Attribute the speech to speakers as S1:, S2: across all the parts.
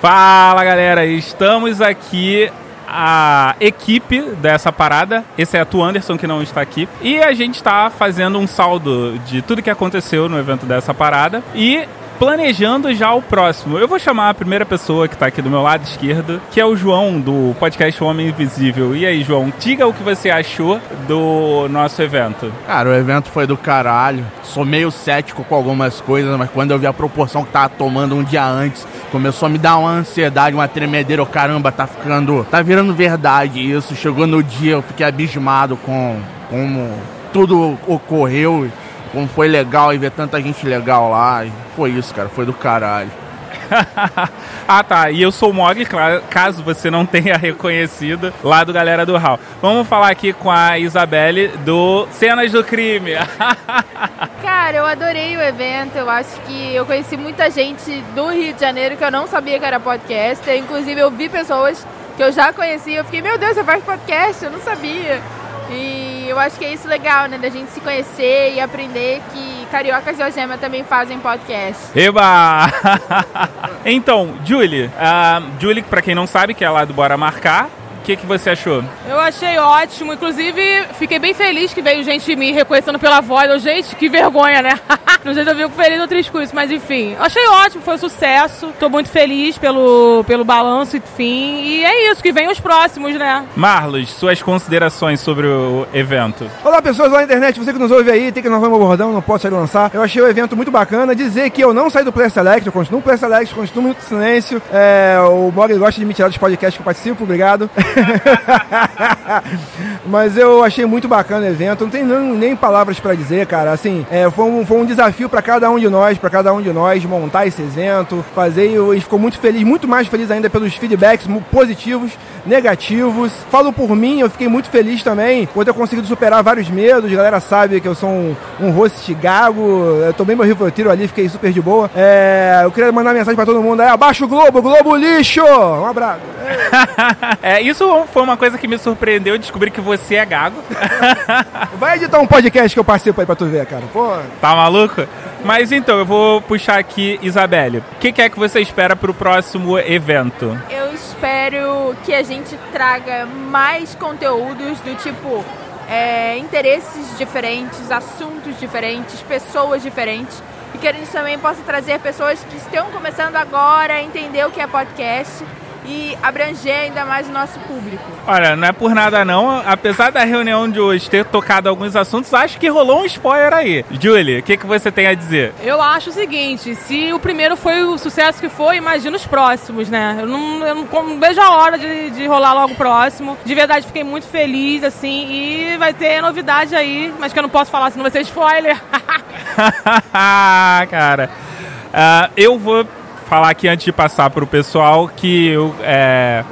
S1: Fala galera, estamos aqui a equipe dessa parada, exceto o Anderson que não está aqui, e a gente está fazendo um saldo de tudo que aconteceu no evento dessa parada. E planejando já o próximo. Eu vou chamar a primeira pessoa que está aqui do meu lado esquerdo, que é o João do podcast Homem Invisível. E aí, João, diga o que você achou do nosso evento.
S2: Cara, o evento foi do caralho. Sou meio cético com algumas coisas, mas quando eu vi a proporção que tava tomando um dia antes, começou a me dar uma ansiedade, uma tremedeira. Oh, caramba, tá ficando. Tá virando verdade isso. Chegou no dia, eu fiquei abismado com como tudo ocorreu como foi legal e ver tanta gente legal lá. Foi isso, cara, foi do caralho.
S1: ah tá, e eu sou o Mog, claro, caso você não tenha reconhecido, lá do Galera do Hall. Vamos falar aqui com a Isabelle do Cenas do Crime.
S3: Cara, eu adorei o evento, eu acho que eu conheci muita gente do Rio de Janeiro que eu não sabia que era podcast, inclusive eu vi pessoas que eu já conhecia, eu fiquei, meu Deus, você faz podcast? Eu não sabia. E eu acho que é isso legal, né? Da gente se conhecer e aprender que cariocas de Algema também fazem podcast.
S1: Eba! então, Julie. Uh, Julie, pra quem não sabe, que é lá do Bora Marcar, que, que você achou?
S4: Eu achei ótimo. Inclusive, fiquei bem feliz que veio gente me reconhecendo pela voz. Eu, gente, que vergonha, né? Não sei se eu fico feliz ou triste com isso, mas enfim. Achei ótimo, foi um sucesso. Tô muito feliz pelo, pelo balanço, enfim. E é isso, que vem os próximos, né?
S1: Marlos, suas considerações sobre o evento.
S5: Olá, pessoas lá na internet, você que nos ouve aí, tem que inovar meu bordão, não posso sair lançar. Eu achei o evento muito bacana. Dizer que eu não saí do Play Select, eu continuo no Play Select, continuo no silêncio. É, o Mog gosta de me tirar dos podcasts que eu participo, obrigado. Mas eu achei muito bacana o evento, não tem nem, nem palavras para dizer, cara. Assim, é, foi, um, foi um desafio para cada um de nós, para cada um de nós montar esse evento, fazer. E a gente ficou muito feliz, muito mais feliz ainda pelos feedbacks positivos, negativos. Falo por mim, eu fiquei muito feliz também por ter conseguido superar vários medos. A galera sabe que eu sou um, um host gago, eu tomei meu tiro ali, fiquei super de boa. É, eu queria mandar mensagem para todo mundo aí: abaixa o Globo, Globo lixo! Um abraço.
S1: é, isso foi uma coisa que me surpreendeu, descobrir que você é gago.
S5: Vai editar um podcast que eu participo aí pra tu ver, cara. Pô.
S1: Tá maluco? Mas então, eu vou puxar aqui, Isabelle. O que, que é que você espera pro próximo evento?
S3: Eu espero que a gente traga mais conteúdos do tipo é, interesses diferentes, assuntos diferentes, pessoas diferentes. E que a gente também possa trazer pessoas que estão começando agora a entender o que é podcast e abranger ainda mais o nosso público.
S1: Olha, não é por nada não, apesar da reunião de hoje ter tocado alguns assuntos, acho que rolou um spoiler aí. Julie, o que, que você tem a dizer?
S4: Eu acho o seguinte, se o primeiro foi o sucesso que foi, imagina os próximos, né? Eu não, eu não vejo a hora de, de rolar logo o próximo. De verdade, fiquei muito feliz, assim, e vai ter novidade aí, mas que eu não posso falar, senão vai ser spoiler.
S1: Cara, uh, eu vou falar aqui antes de passar para o pessoal que eu, é,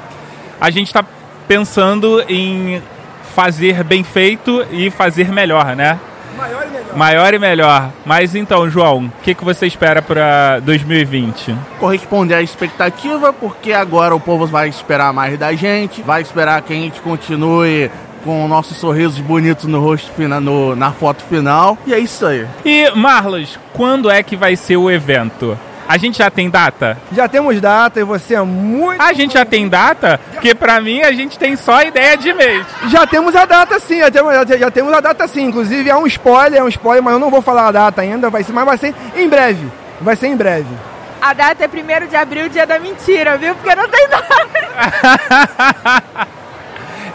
S1: a gente está pensando em fazer bem feito e fazer melhor, né?
S5: Maior e melhor.
S1: Maior e melhor. Mas então, João, o que, que você espera para 2020?
S2: Corresponder à expectativa, porque agora o povo vai esperar mais da gente, vai esperar que a gente continue com nossos sorrisos bonitos no rosto no, na foto final. E é isso aí.
S1: E, Marlos, quando é que vai ser o evento? A gente já tem data?
S5: Já temos data e você é muito.
S1: A gente já tem data? Porque pra mim a gente tem só ideia de mês.
S5: Já temos a data sim, já temos, já, já temos a data sim. Inclusive é um spoiler, é um spoiler, mas eu não vou falar a data ainda, vai ser, mas vai ser em breve. Vai ser em breve.
S3: A data é 1 de abril, dia da mentira, viu? Porque não tem
S1: data.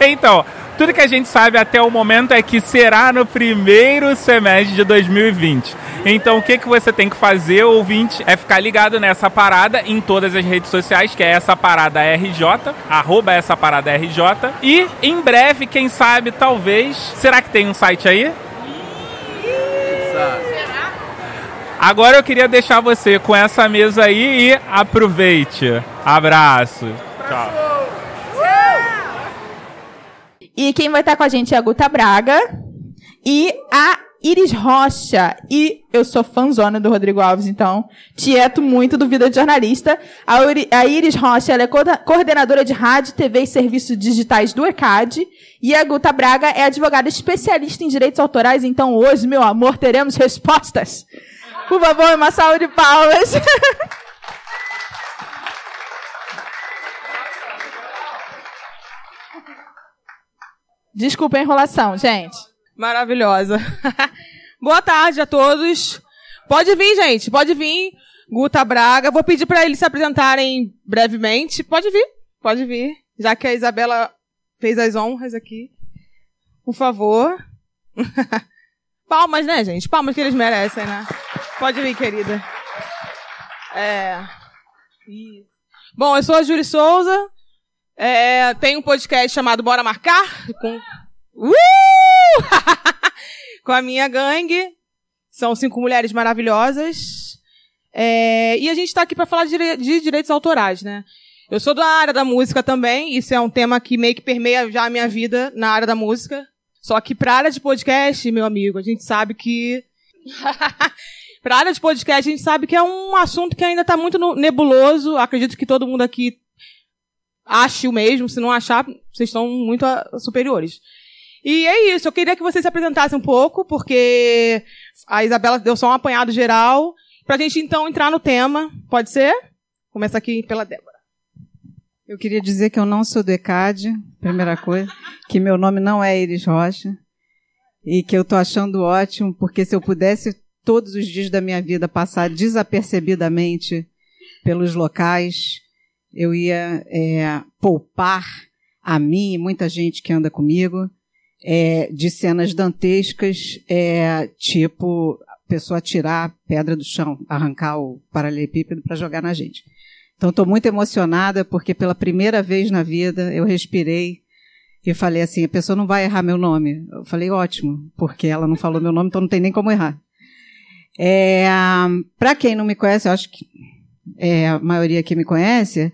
S1: então, tudo que a gente sabe até o momento é que será no primeiro semestre de 2020. Então o que, que você tem que fazer, ouvinte, é ficar ligado nessa parada em todas as redes sociais, que é essa parada RJ, arroba essa parada RJ. E em breve, quem sabe, talvez. Será que tem um site aí? Agora eu queria deixar você com essa mesa aí e aproveite. Abraço. Tchau.
S6: E quem vai estar com a gente é a Guta Braga e a Iris Rocha. E eu sou fãzona do Rodrigo Alves, então tieto muito do Vida de Jornalista. A, Iris Rocha ela é coordenadora de rádio, TV e serviços digitais do ECAD. E a Guta Braga é advogada especialista em direitos autorais. Então hoje, meu amor, teremos respostas. Por favor, uma salva de palmas. Desculpa a enrolação, gente.
S4: Maravilhosa. Boa tarde a todos. Pode vir, gente, pode vir. Guta Braga. Vou pedir para eles se apresentarem brevemente. Pode vir, pode vir. Já que a Isabela fez as honras aqui. Por favor. Palmas, né, gente? Palmas que eles merecem, né? Pode vir, querida. É. Bom, eu sou a Júlia Souza. É, tem um podcast chamado Bora Marcar. Com, uh! com a minha gangue. São cinco mulheres maravilhosas. É, e a gente está aqui para falar de, de, direitos autorais, né? Eu sou da área da música também. Isso é um tema que meio que permeia já a minha vida na área da música. Só que para a área de podcast, meu amigo, a gente sabe que para a área de podcast, a gente sabe que é um assunto que ainda está muito nebuloso. Acredito que todo mundo aqui ache o mesmo. Se não achar, vocês estão muito superiores. E é isso. Eu queria que vocês se apresentassem um pouco, porque a Isabela deu só um apanhado geral. Para a gente então entrar no tema. Pode ser? Começa aqui pela Débora.
S7: Eu queria dizer que eu não sou do ECAD, primeira coisa, que meu nome não é Iris Rocha e que eu estou achando ótimo, porque se eu pudesse todos os dias da minha vida passar desapercebidamente pelos locais, eu ia é, poupar a mim e muita gente que anda comigo é, de cenas dantescas, é, tipo pessoa tirar pedra do chão, arrancar o paralelepípedo para jogar na gente. Então estou muito emocionada porque pela primeira vez na vida eu respirei e falei assim, a pessoa não vai errar meu nome. Eu falei, ótimo, porque ela não falou meu nome, então não tem nem como errar. É, para quem não me conhece, eu acho que é, a maioria que me conhece,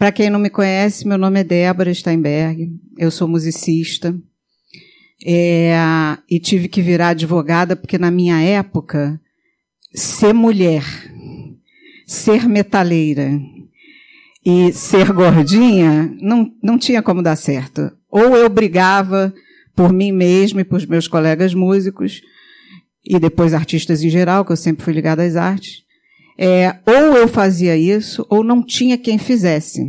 S7: para quem não me conhece, meu nome é Débora Steinberg, eu sou musicista, é, e tive que virar advogada porque na minha época, ser mulher, ser metaleira e ser gordinha não, não tinha como dar certo. Ou eu brigava por mim mesma e por meus colegas músicos, e depois artistas em geral, que eu sempre fui ligada às artes, é, ou eu fazia isso, ou não tinha quem fizesse.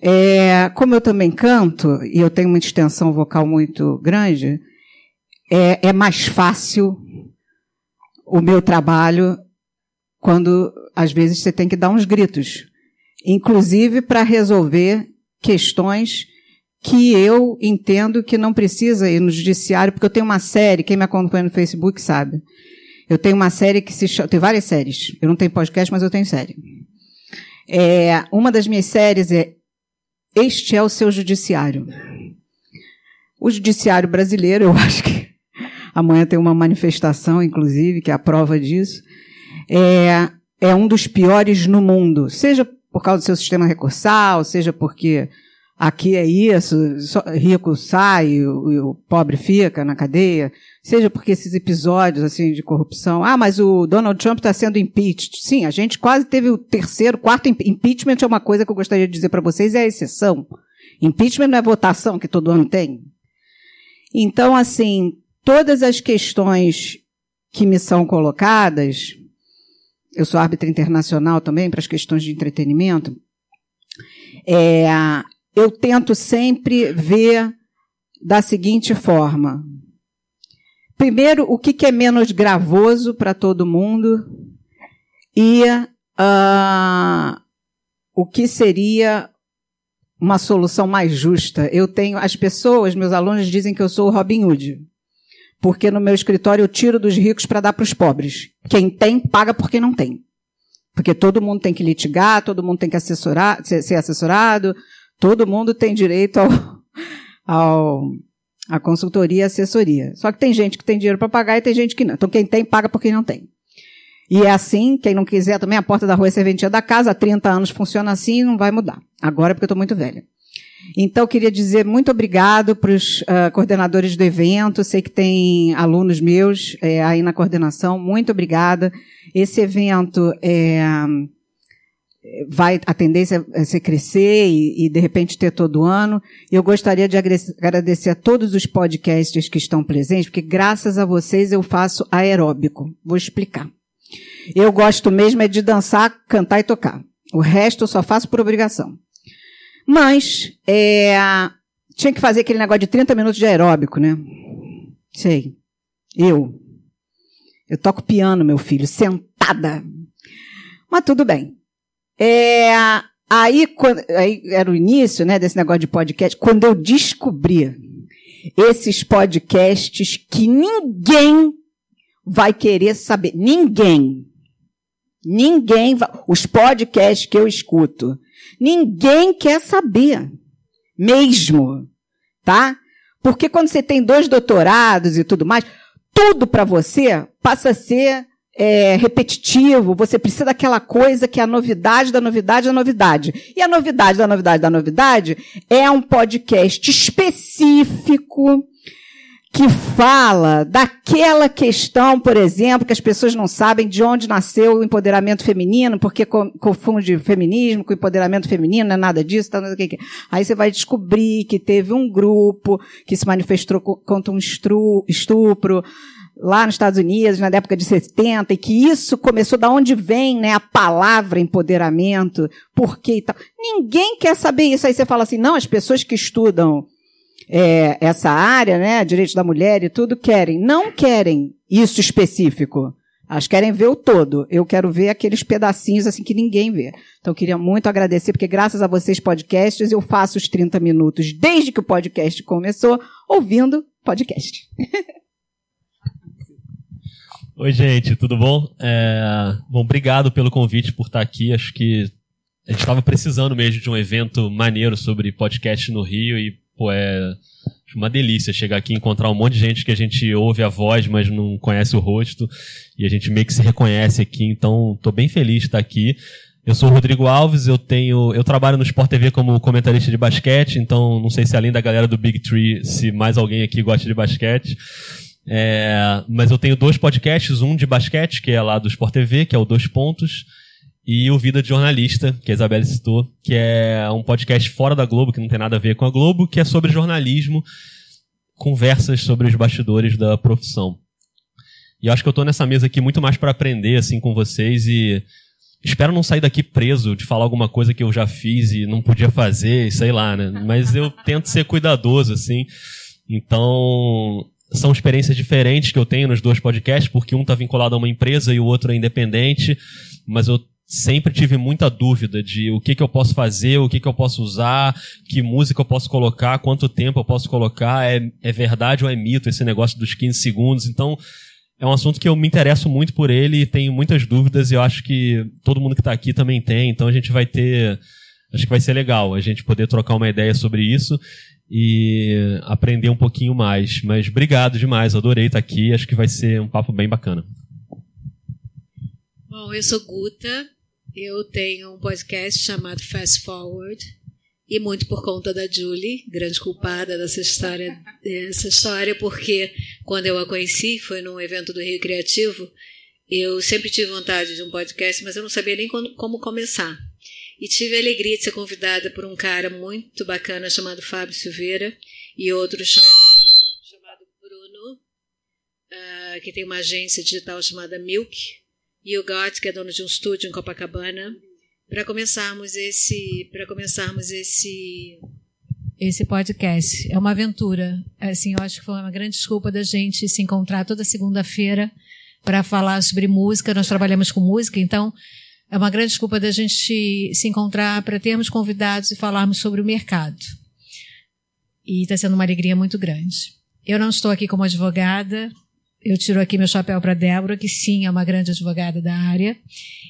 S7: É, como eu também canto, e eu tenho uma extensão vocal muito grande, é, é mais fácil o meu trabalho quando, às vezes, você tem que dar uns gritos. Inclusive para resolver questões que eu entendo que não precisa ir no judiciário, porque eu tenho uma série, quem me acompanha no Facebook sabe. Eu tenho uma série que se chama, tem várias séries. Eu não tenho podcast, mas eu tenho série. É, uma das minhas séries é este é o seu judiciário. O judiciário brasileiro, eu acho que amanhã tem uma manifestação, inclusive, que é a prova disso, é, é um dos piores no mundo. Seja por causa do seu sistema recursal, seja porque aqui é isso, rico sai, o, o, pobre fica na cadeia, seja porque esses episódios assim de corrupção, ah, mas o Donald Trump está sendo impeached. Sim, a gente quase teve o terceiro, quarto impeachment é uma coisa que eu gostaria de dizer para vocês é a exceção. Impeachment não é votação que todo ano tem. Então, assim, todas as questões que me são colocadas, eu sou árbitra internacional também para as questões de entretenimento, é, eu tento sempre ver da seguinte forma. Primeiro, o que, é menos gravoso para todo mundo e uh, o que seria uma solução mais justa. Eu tenho as pessoas, meus alunos dizem que eu sou o Robin Hood, porque no meu escritório eu tiro dos ricos para dar para os pobres. Quem tem paga porque não tem, porque todo mundo tem que litigar, todo mundo tem que assessorar, ser assessorado, Todo mundo tem direito ao, ao a consultoria e assessoria. Só que tem gente que tem dinheiro para pagar e tem gente que não. Então quem tem, paga por quem não tem. E é assim, quem não quiser também, a porta da rua é serventia da casa, há 30 anos funciona assim e não vai mudar. Agora porque eu estou muito velha. Então, queria dizer muito obrigado para os uh, coordenadores do evento. Sei que tem alunos meus é, aí na coordenação. Muito obrigada. Esse evento é, vai a tendência é ser crescer e, e, de repente ter todo ano. Eu gostaria de agradecer a todos os podcasts que estão presentes, porque graças a vocês eu faço aeróbico. Vou explicar. Eu gosto mesmo é de dançar, cantar e tocar. O resto eu só faço por obrigação. Mas é, tinha que fazer aquele negócio de 30 minutos de aeróbico, né? Sei. Eu. Eu toco piano, meu filho, sentada. Mas tudo bem. É, aí, quando, aí era o início né, desse negócio de podcast. Quando eu descobri esses podcasts que ninguém vai querer saber. Ninguém. Ninguém vai. Os podcasts que eu escuto. Ninguém quer saber. Mesmo. Tá? Porque quando você tem dois doutorados e tudo mais, tudo para você passa a ser é, repetitivo, você precisa daquela coisa que é a novidade da novidade da novidade. E a novidade da novidade da novidade é um podcast específico que fala daquela questão, por exemplo, que as pessoas não sabem de onde nasceu o empoderamento feminino, porque confunde feminismo com empoderamento feminino, não é nada disso, tá, aí você vai descobrir que teve um grupo que se manifestou contra um estupro, lá nos Estados Unidos, na época de 70, e que isso começou da onde vem, né, a palavra empoderamento, por quê e tal. Ninguém quer saber isso. Aí você fala assim, não, as pessoas que estudam é, essa área, né, direitos da mulher e tudo, querem. Não querem isso específico. Elas querem ver o todo. Eu quero ver aqueles pedacinhos assim que ninguém vê. Então, queria muito agradecer, porque graças a vocês, podcasts, eu faço os 30 minutos desde que o podcast começou, ouvindo podcast.
S8: Oi, gente, tudo bom? É... Bom, obrigado pelo convite por estar aqui. Acho que a gente estava precisando mesmo de um evento maneiro sobre podcast no Rio e, pô, é uma delícia chegar aqui e encontrar um monte de gente que a gente ouve a voz, mas não conhece o rosto e a gente meio que se reconhece aqui. Então, estou bem feliz de estar aqui. Eu sou o Rodrigo Alves, eu tenho, eu trabalho no Sport TV como comentarista de basquete, então não sei se além da galera do Big Tree, se mais alguém aqui gosta de basquete. É, mas eu tenho dois podcasts, um de basquete, que é lá do Sport TV, que é o Dois Pontos, e o Vida de Jornalista, que a Isabelle citou, que é um podcast fora da Globo, que não tem nada a ver com a Globo, que é sobre jornalismo, conversas sobre os bastidores da profissão. E acho que eu estou nessa mesa aqui muito mais para aprender assim com vocês e espero não sair daqui preso de falar alguma coisa que eu já fiz e não podia fazer, sei lá, né? Mas eu tento ser cuidadoso assim. Então, são experiências diferentes que eu tenho nos dois podcasts, porque um está vinculado a uma empresa e o outro é independente, mas eu sempre tive muita dúvida de o que, que eu posso fazer, o que, que eu posso usar, que música eu posso colocar, quanto tempo eu posso colocar, é, é verdade ou é mito esse negócio dos 15 segundos. Então, é um assunto que eu me interesso muito por ele e tenho muitas dúvidas e eu acho que todo mundo que está aqui também tem, então a gente vai ter. Acho que vai ser legal a gente poder trocar uma ideia sobre isso e aprender um pouquinho mais. Mas obrigado demais, adorei estar aqui. Acho que vai ser um papo bem bacana.
S9: Bom, eu sou Guta, eu tenho um podcast chamado Fast Forward e muito por conta da Julie, grande culpada dessa história, dessa história, porque quando eu a conheci, foi num evento do Rio Criativo, eu sempre tive vontade de um podcast, mas eu não sabia nem como começar. E tive a alegria de ser convidada por um cara muito bacana chamado Fábio Silveira e outro chamado Bruno, uh, que tem uma agência digital chamada Milk, e o Gott, que é dono de um estúdio em Copacabana, para começarmos esse, para começarmos esse esse podcast. É uma aventura. Assim, eu acho que foi uma grande desculpa da gente se encontrar toda segunda-feira para falar sobre música. Nós trabalhamos com música, então é uma grande desculpa da gente se encontrar para termos convidados e falarmos sobre o mercado. E está sendo uma alegria muito grande. Eu não estou aqui como advogada, eu tiro aqui meu chapéu para Débora, que sim é uma grande advogada da área.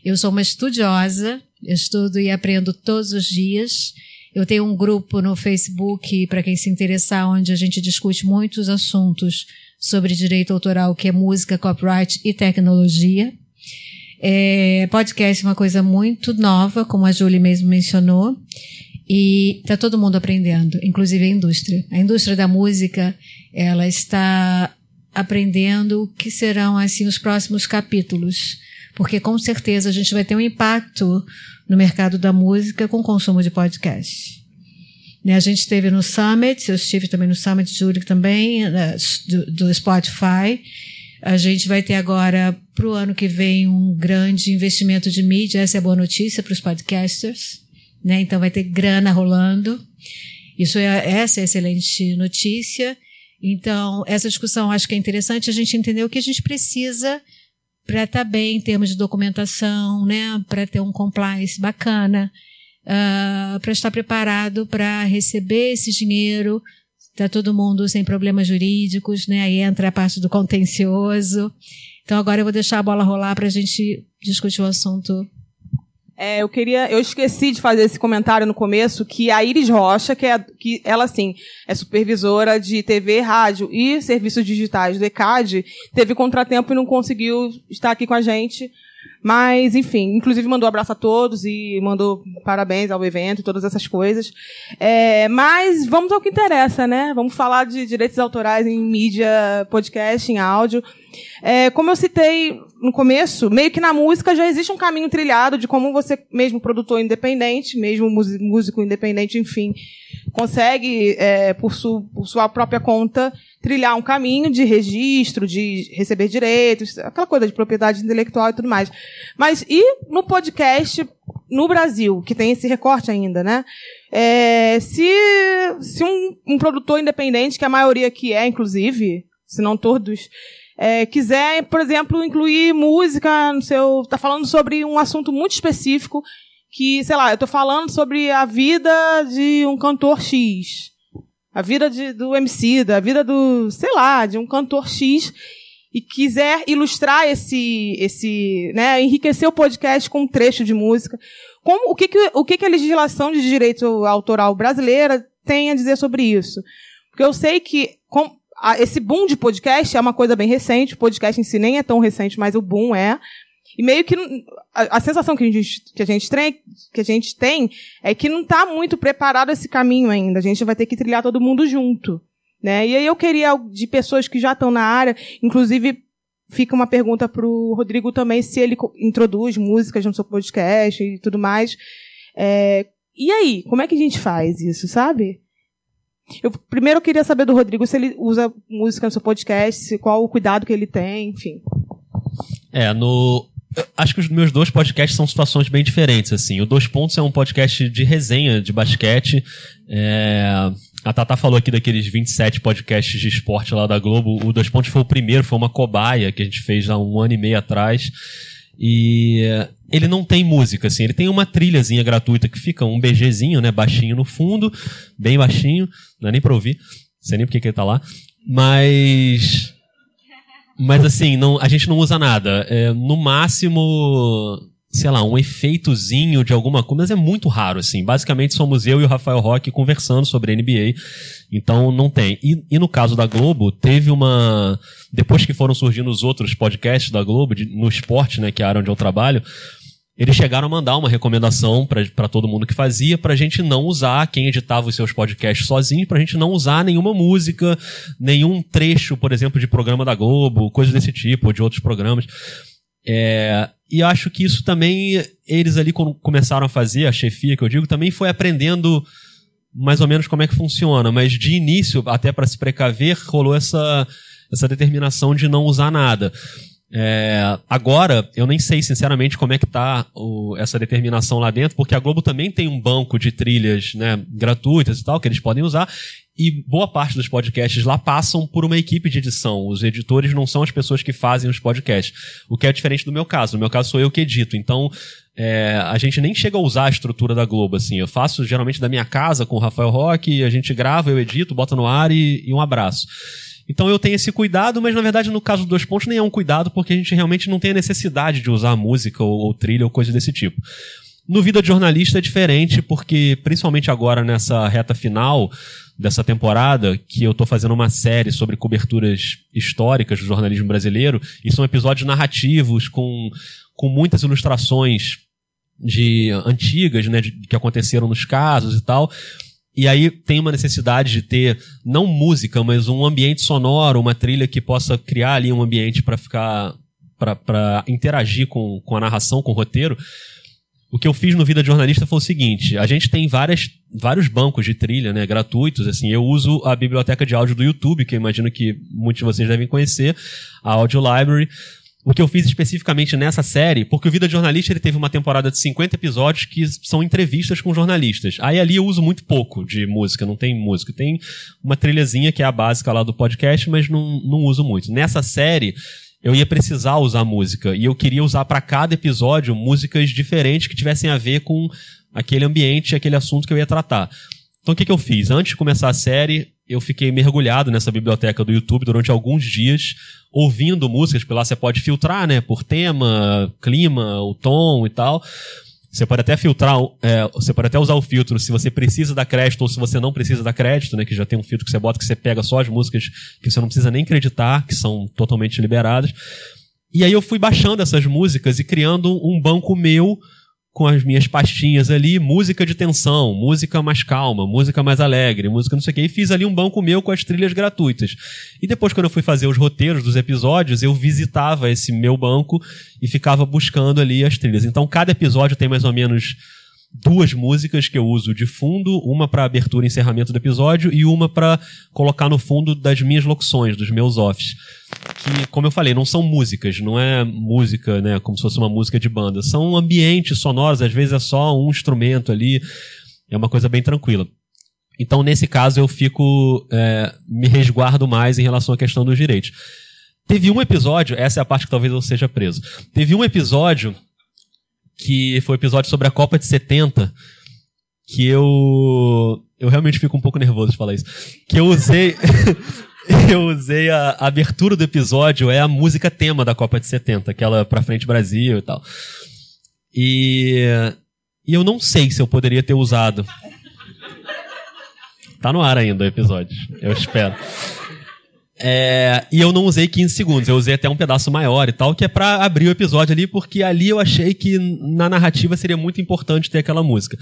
S9: Eu sou uma estudiosa, estudo e aprendo todos os dias. Eu tenho um grupo no Facebook, para quem se interessar, onde a gente discute muitos assuntos sobre direito autoral, que é música, copyright e tecnologia. É, podcast é uma coisa muito nova, como a Julie mesmo mencionou, e está todo mundo aprendendo, inclusive a indústria. A indústria da música, ela está aprendendo o que serão assim os próximos capítulos, porque com certeza a gente vai ter um impacto no mercado da música com o consumo de podcast. Né, a gente esteve no Summit, eu estive também no Summit Zurich também, né, do, do Spotify, a gente vai ter agora, para o ano que vem, um grande investimento de mídia. Essa é a boa notícia para os podcasters. Né? Então vai ter grana rolando. Isso é essa é excelente notícia. Então, essa discussão acho que é interessante a gente entender o que a gente precisa para estar tá bem em termos de documentação, né? Para ter um compliance bacana, uh, para estar preparado para receber esse dinheiro. Está todo mundo sem problemas jurídicos, né? Aí entra a parte do contencioso. Então agora eu vou deixar a bola rolar para a gente discutir o assunto
S4: é, eu queria, eu esqueci de fazer esse comentário no começo que a Iris Rocha, que, é, que ela assim é supervisora de TV, rádio e serviços digitais do ECAD, teve contratempo e não conseguiu estar aqui com a gente. Mas, enfim, inclusive mandou um abraço a todos e mandou parabéns ao evento e todas essas coisas. É, mas vamos ao que interessa, né? Vamos falar de direitos autorais em mídia, podcast, em áudio. É, como eu citei no começo, meio que na música já existe um caminho trilhado de como você, mesmo produtor independente, mesmo músico independente, enfim, consegue, é, por, su, por sua própria conta, trilhar um caminho de registro, de receber direitos, aquela coisa de propriedade intelectual e tudo mais. Mas e no podcast no Brasil, que tem esse recorte ainda, né? É, se se um, um, produtor independente, que a maioria que é, inclusive, se não todos, é, quiser, por exemplo, incluir música no seu. está falando sobre um assunto muito específico, que, sei lá, eu estou falando sobre a vida de um cantor X a vida de, do MC, da vida do, sei lá, de um cantor X e quiser ilustrar esse, esse, né, enriquecer o podcast com um trecho de música, como, o que que, o que que a legislação de direito autoral brasileira tem a dizer sobre isso? Porque eu sei que com, a, esse boom de podcast é uma coisa bem recente, o podcast em si nem é tão recente, mas o boom é. E meio que a, a sensação que a, gente, que, a gente tem, que a gente tem é que não está muito preparado esse caminho ainda. A gente vai ter que trilhar todo mundo junto. Né? E aí eu queria de pessoas que já estão na área, inclusive fica uma pergunta para o Rodrigo também se ele introduz músicas no seu podcast e tudo mais. É, e aí, como é que a gente faz isso, sabe? Eu, primeiro eu queria saber do Rodrigo se ele usa música no seu podcast, qual o cuidado que ele tem, enfim.
S8: É, no, acho que os meus dois podcasts são situações bem diferentes, assim. O Dois Pontos é um podcast de resenha de basquete. É... A Tata falou aqui daqueles 27 podcasts de esporte lá da Globo. O Dois Pontos foi o primeiro, foi uma cobaia que a gente fez há um ano e meio atrás. E ele não tem música, assim, ele tem uma trilhazinha gratuita que fica um BGzinho, né, baixinho no fundo, bem baixinho, não é nem pra ouvir, não sei nem porque que ele tá lá, mas mas assim, não, a gente não usa nada. É, no máximo, sei lá, um efeitozinho de alguma coisa, mas é muito raro, assim. Basicamente somos eu e o Rafael Roque conversando sobre NBA, então não tem. E, e, no caso da Globo, teve uma. Depois que foram surgindo os outros podcasts da Globo, de, no esporte, né, que é a área onde eu trabalho, eles chegaram a mandar uma recomendação para todo mundo que fazia para a gente não usar quem editava os seus podcasts sozinho, para a gente não usar nenhuma música, nenhum trecho, por exemplo, de programa da Globo, coisas desse tipo, ou de outros programas. É, e acho que isso também, eles ali quando começaram a fazer, a chefia que eu digo, também foi aprendendo mais ou menos como é que funciona, mas de início, até para se precaver, rolou essa, essa determinação de não usar nada. É, agora, eu nem sei sinceramente como é que tá essa determinação lá dentro, porque a Globo também tem um banco de trilhas né, gratuitas e tal, que eles podem usar, e boa parte dos podcasts lá passam por uma equipe de edição. Os editores não são as pessoas que fazem os podcasts. O que é diferente do meu caso. No meu caso, sou eu que edito. Então, é, a gente nem chega a usar a estrutura da Globo, assim. Eu faço geralmente da minha casa com o Rafael Roque, a gente grava, eu edito, bota no ar e, e um abraço. Então eu tenho esse cuidado, mas na verdade no caso dos dois pontos nem é um cuidado, porque a gente realmente não tem a necessidade de usar música ou, ou trilha ou coisa desse tipo. No Vida de Jornalista é diferente, porque principalmente agora nessa reta final dessa temporada, que eu estou fazendo uma série sobre coberturas históricas do jornalismo brasileiro, e são episódios narrativos com, com muitas ilustrações de antigas, né, de, que aconteceram nos casos e tal. E aí tem uma necessidade de ter não música, mas um ambiente sonoro, uma trilha que possa criar ali um ambiente para ficar para interagir com, com a narração, com o roteiro. O que eu fiz no Vida de Jornalista foi o seguinte: a gente tem várias, vários bancos de trilha, né, gratuitos. Assim, eu uso a biblioteca de áudio do YouTube, que eu imagino que muitos de vocês devem conhecer, a Audio Library. O que eu fiz especificamente nessa série, porque o Vida de Jornalista ele teve uma temporada de 50 episódios que são entrevistas com jornalistas. Aí ali eu uso muito pouco de música, não tem música. Tem uma trilhazinha que é a básica lá do podcast, mas não, não uso muito. Nessa série, eu ia precisar usar música e eu queria usar para cada episódio músicas diferentes que tivessem a ver com aquele ambiente, aquele assunto que eu ia tratar. Então o que, que eu fiz? Antes de começar a série, eu fiquei mergulhado nessa biblioteca do YouTube durante alguns dias, ouvindo músicas, porque lá você pode filtrar, né, por tema, clima, o tom e tal. Você pode até filtrar, é, você pode até usar o filtro se você precisa dar crédito ou se você não precisa dar crédito, né? Que já tem um filtro que você bota que você pega só as músicas que você não precisa nem acreditar, que são totalmente liberadas. E aí eu fui baixando essas músicas e criando um banco meu com as minhas pastinhas ali, música de tensão, música mais calma, música mais alegre, música não sei o que, e fiz ali um banco meu com as trilhas gratuitas. E depois, quando eu fui fazer os roteiros dos episódios, eu visitava esse meu banco e ficava buscando ali as trilhas. Então, cada episódio tem mais ou menos duas músicas que eu uso de fundo, uma para abertura e encerramento do episódio e uma para colocar no fundo das minhas locuções, dos meus offs que, como eu falei, não são músicas, não é música, né, como se fosse uma música de banda. São ambientes sonoros, às vezes é só um instrumento ali, é uma coisa bem tranquila. Então, nesse caso, eu fico, é, me resguardo mais em relação à questão dos direitos. Teve um episódio, essa é a parte que talvez eu seja preso. Teve um episódio que foi um episódio sobre a Copa de 70, que eu eu realmente fico um pouco nervoso de falar isso. Que eu usei eu usei a, a, abertura do episódio, é a música tema da Copa de 70, aquela Pra Frente Brasil e tal. E, e eu não sei se eu poderia ter usado. Tá no ar ainda o episódio, eu espero. É, e eu não usei 15 segundos, eu usei até um pedaço maior e tal, que é para abrir o episódio ali, porque ali eu achei que na narrativa seria muito importante ter aquela música.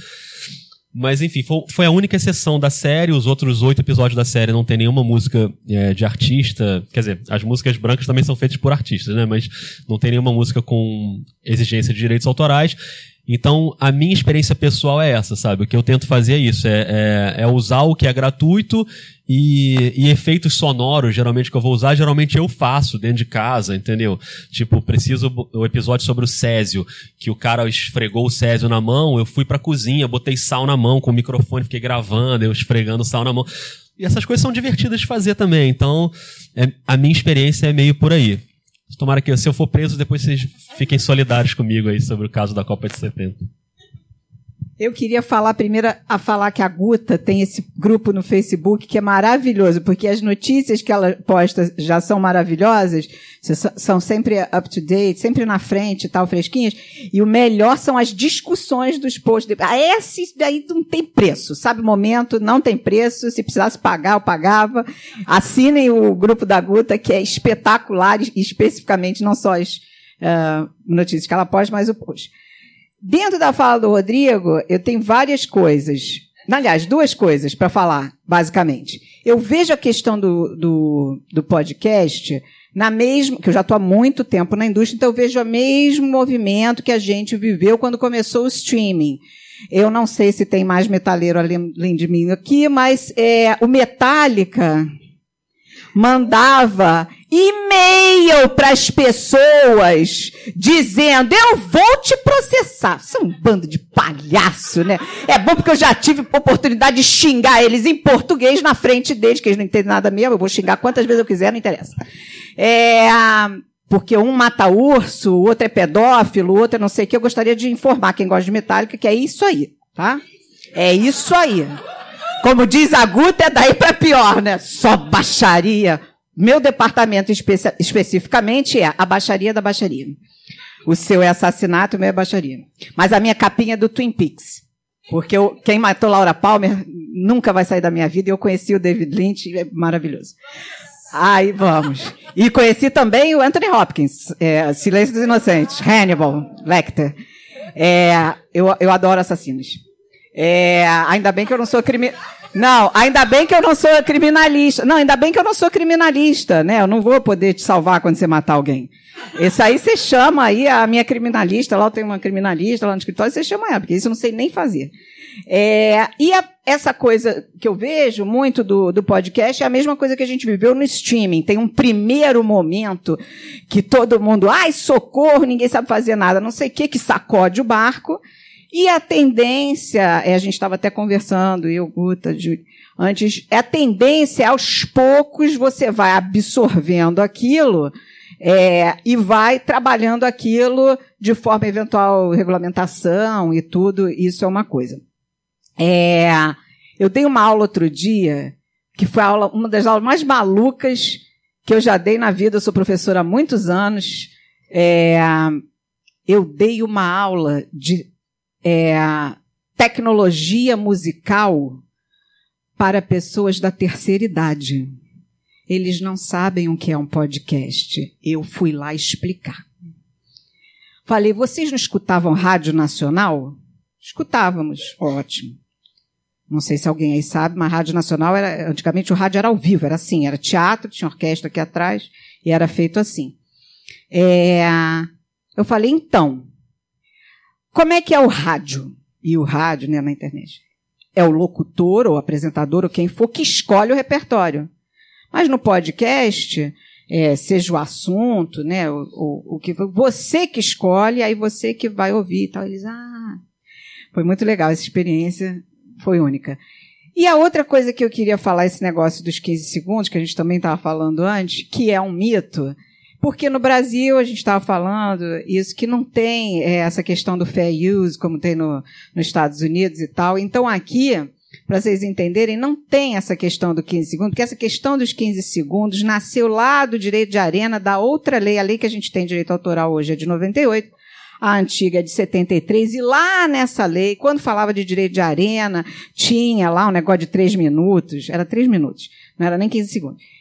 S8: Mas enfim, foi, foi, a única exceção da série. Os outros oito episódios da série não tem nenhuma música é, de artista. Quer dizer, as músicas brancas também são feitas por artistas, né? Mas não tem nenhuma música com exigência de direitos autorais. Então, a minha experiência pessoal é essa, sabe? O que eu tento fazer é isso, é, é, é usar o que é gratuito e, e, efeitos sonoros, geralmente, que eu vou usar, geralmente eu faço dentro de casa, entendeu? Tipo, preciso o episódio sobre o Césio, que o cara esfregou o Césio na mão, eu fui pra cozinha, botei sal na mão com o microfone, fiquei gravando, eu esfregando sal na mão. E essas coisas são divertidas de fazer também, então é, a minha experiência é meio por aí. Tomara que, se eu for preso, depois vocês fiquem solidários comigo aí sobre o caso da Copa de 70.
S7: Eu queria falar primeiro a falar que a Guta tem esse grupo no Facebook que é maravilhoso, porque as notícias que ela posta já são maravilhosas, são sempre up to date, sempre na frente, tal, fresquinhas, e o melhor são as discussões dos posts. Ah, esse daí não tem preço, sabe? Momento, não tem preço, se precisasse pagar, eu pagava. Assinem o grupo da Guta, que é espetacular, especificamente não só as uh, notícias que ela posta, mas o post. Dentro da fala do Rodrigo, eu tenho várias coisas. Aliás, duas coisas para falar, basicamente. Eu vejo a questão do, do, do podcast na mesma, que eu já estou há muito tempo na indústria, então eu vejo o mesmo movimento que a gente viveu quando começou o streaming. Eu não sei se tem mais metaleiro além de mim aqui, mas é, o Metallica mandava e-mail para as pessoas dizendo: Eu vou te processar. Isso é um bando de palhaço, né? É bom porque eu já tive oportunidade de xingar eles em português na frente deles, que eles não entendem nada mesmo. Eu vou xingar quantas vezes eu quiser, não interessa. É, porque um mata urso, o outro é pedófilo, o outro é não sei o que. Eu gostaria de informar quem gosta de metálica que é isso aí, tá? É isso aí. Como diz a Guta, é daí para pior, né? Só baixaria. Meu departamento espe especificamente é a baixaria da baixaria. O seu é assassinato, o meu é baixaria. Mas a minha capinha é do Twin Peaks. Porque eu, quem matou Laura Palmer nunca vai sair da minha vida. Eu conheci o David Lynch, é maravilhoso. Aí vamos. E conheci também o Anthony Hopkins, é, Silêncio dos Inocentes, Hannibal, Lecter. É, eu, eu adoro assassinos. É, ainda bem que eu não sou criminal. Não, ainda bem que eu não sou criminalista. Não, ainda bem que eu não sou criminalista, né? Eu não vou poder te salvar quando você matar alguém. Esse aí você chama aí a minha criminalista, lá tenho uma criminalista lá no escritório, você chama ela, porque isso eu não sei nem fazer. É, e a, essa coisa que eu vejo muito do, do podcast é a mesma coisa que a gente viveu no streaming. Tem um primeiro momento que todo mundo, ai, socorro, ninguém sabe fazer nada, não sei o que, que sacode o barco. E a tendência, é, a gente estava até conversando, eu, Guta, antes, a tendência é aos poucos você vai absorvendo aquilo é, e vai trabalhando aquilo de forma eventual regulamentação e tudo, isso é uma coisa. É, eu dei uma aula outro dia, que foi aula, uma das aulas mais malucas que eu já dei na vida, eu sou professora há muitos anos. É, eu dei uma aula de é, tecnologia musical para pessoas da terceira idade. Eles não sabem o que é um podcast. Eu fui lá explicar. Falei, vocês não escutavam Rádio Nacional? Escutávamos. Ótimo. Não sei se alguém aí sabe, mas Rádio Nacional era, antigamente o rádio era ao vivo, era assim, era teatro, tinha orquestra aqui atrás, e era feito assim. É, eu falei, então, como é que é o rádio? E o rádio, né, na internet? É o locutor ou apresentador ou quem for que escolhe o repertório. Mas no podcast, é, seja o assunto, né, o, o, o, que você que escolhe, aí você que vai ouvir e tal. Eles, ah, foi muito legal essa experiência, foi única. E a outra coisa que eu queria falar, esse negócio dos 15 segundos, que a gente também estava falando antes, que é um mito, porque no Brasil, a gente estava falando isso, que não tem é, essa questão do fair use, como tem no, nos Estados Unidos e tal. Então, aqui, para vocês entenderem, não tem essa questão do 15 segundos, porque essa questão dos 15 segundos nasceu lá do direito de arena da outra lei, a lei que a gente tem direito autoral hoje é de 98, a antiga é de 73, e lá nessa lei, quando falava de direito de arena, tinha lá um negócio de 3 minutos, era 3 minutos, não era nem 15 segundos.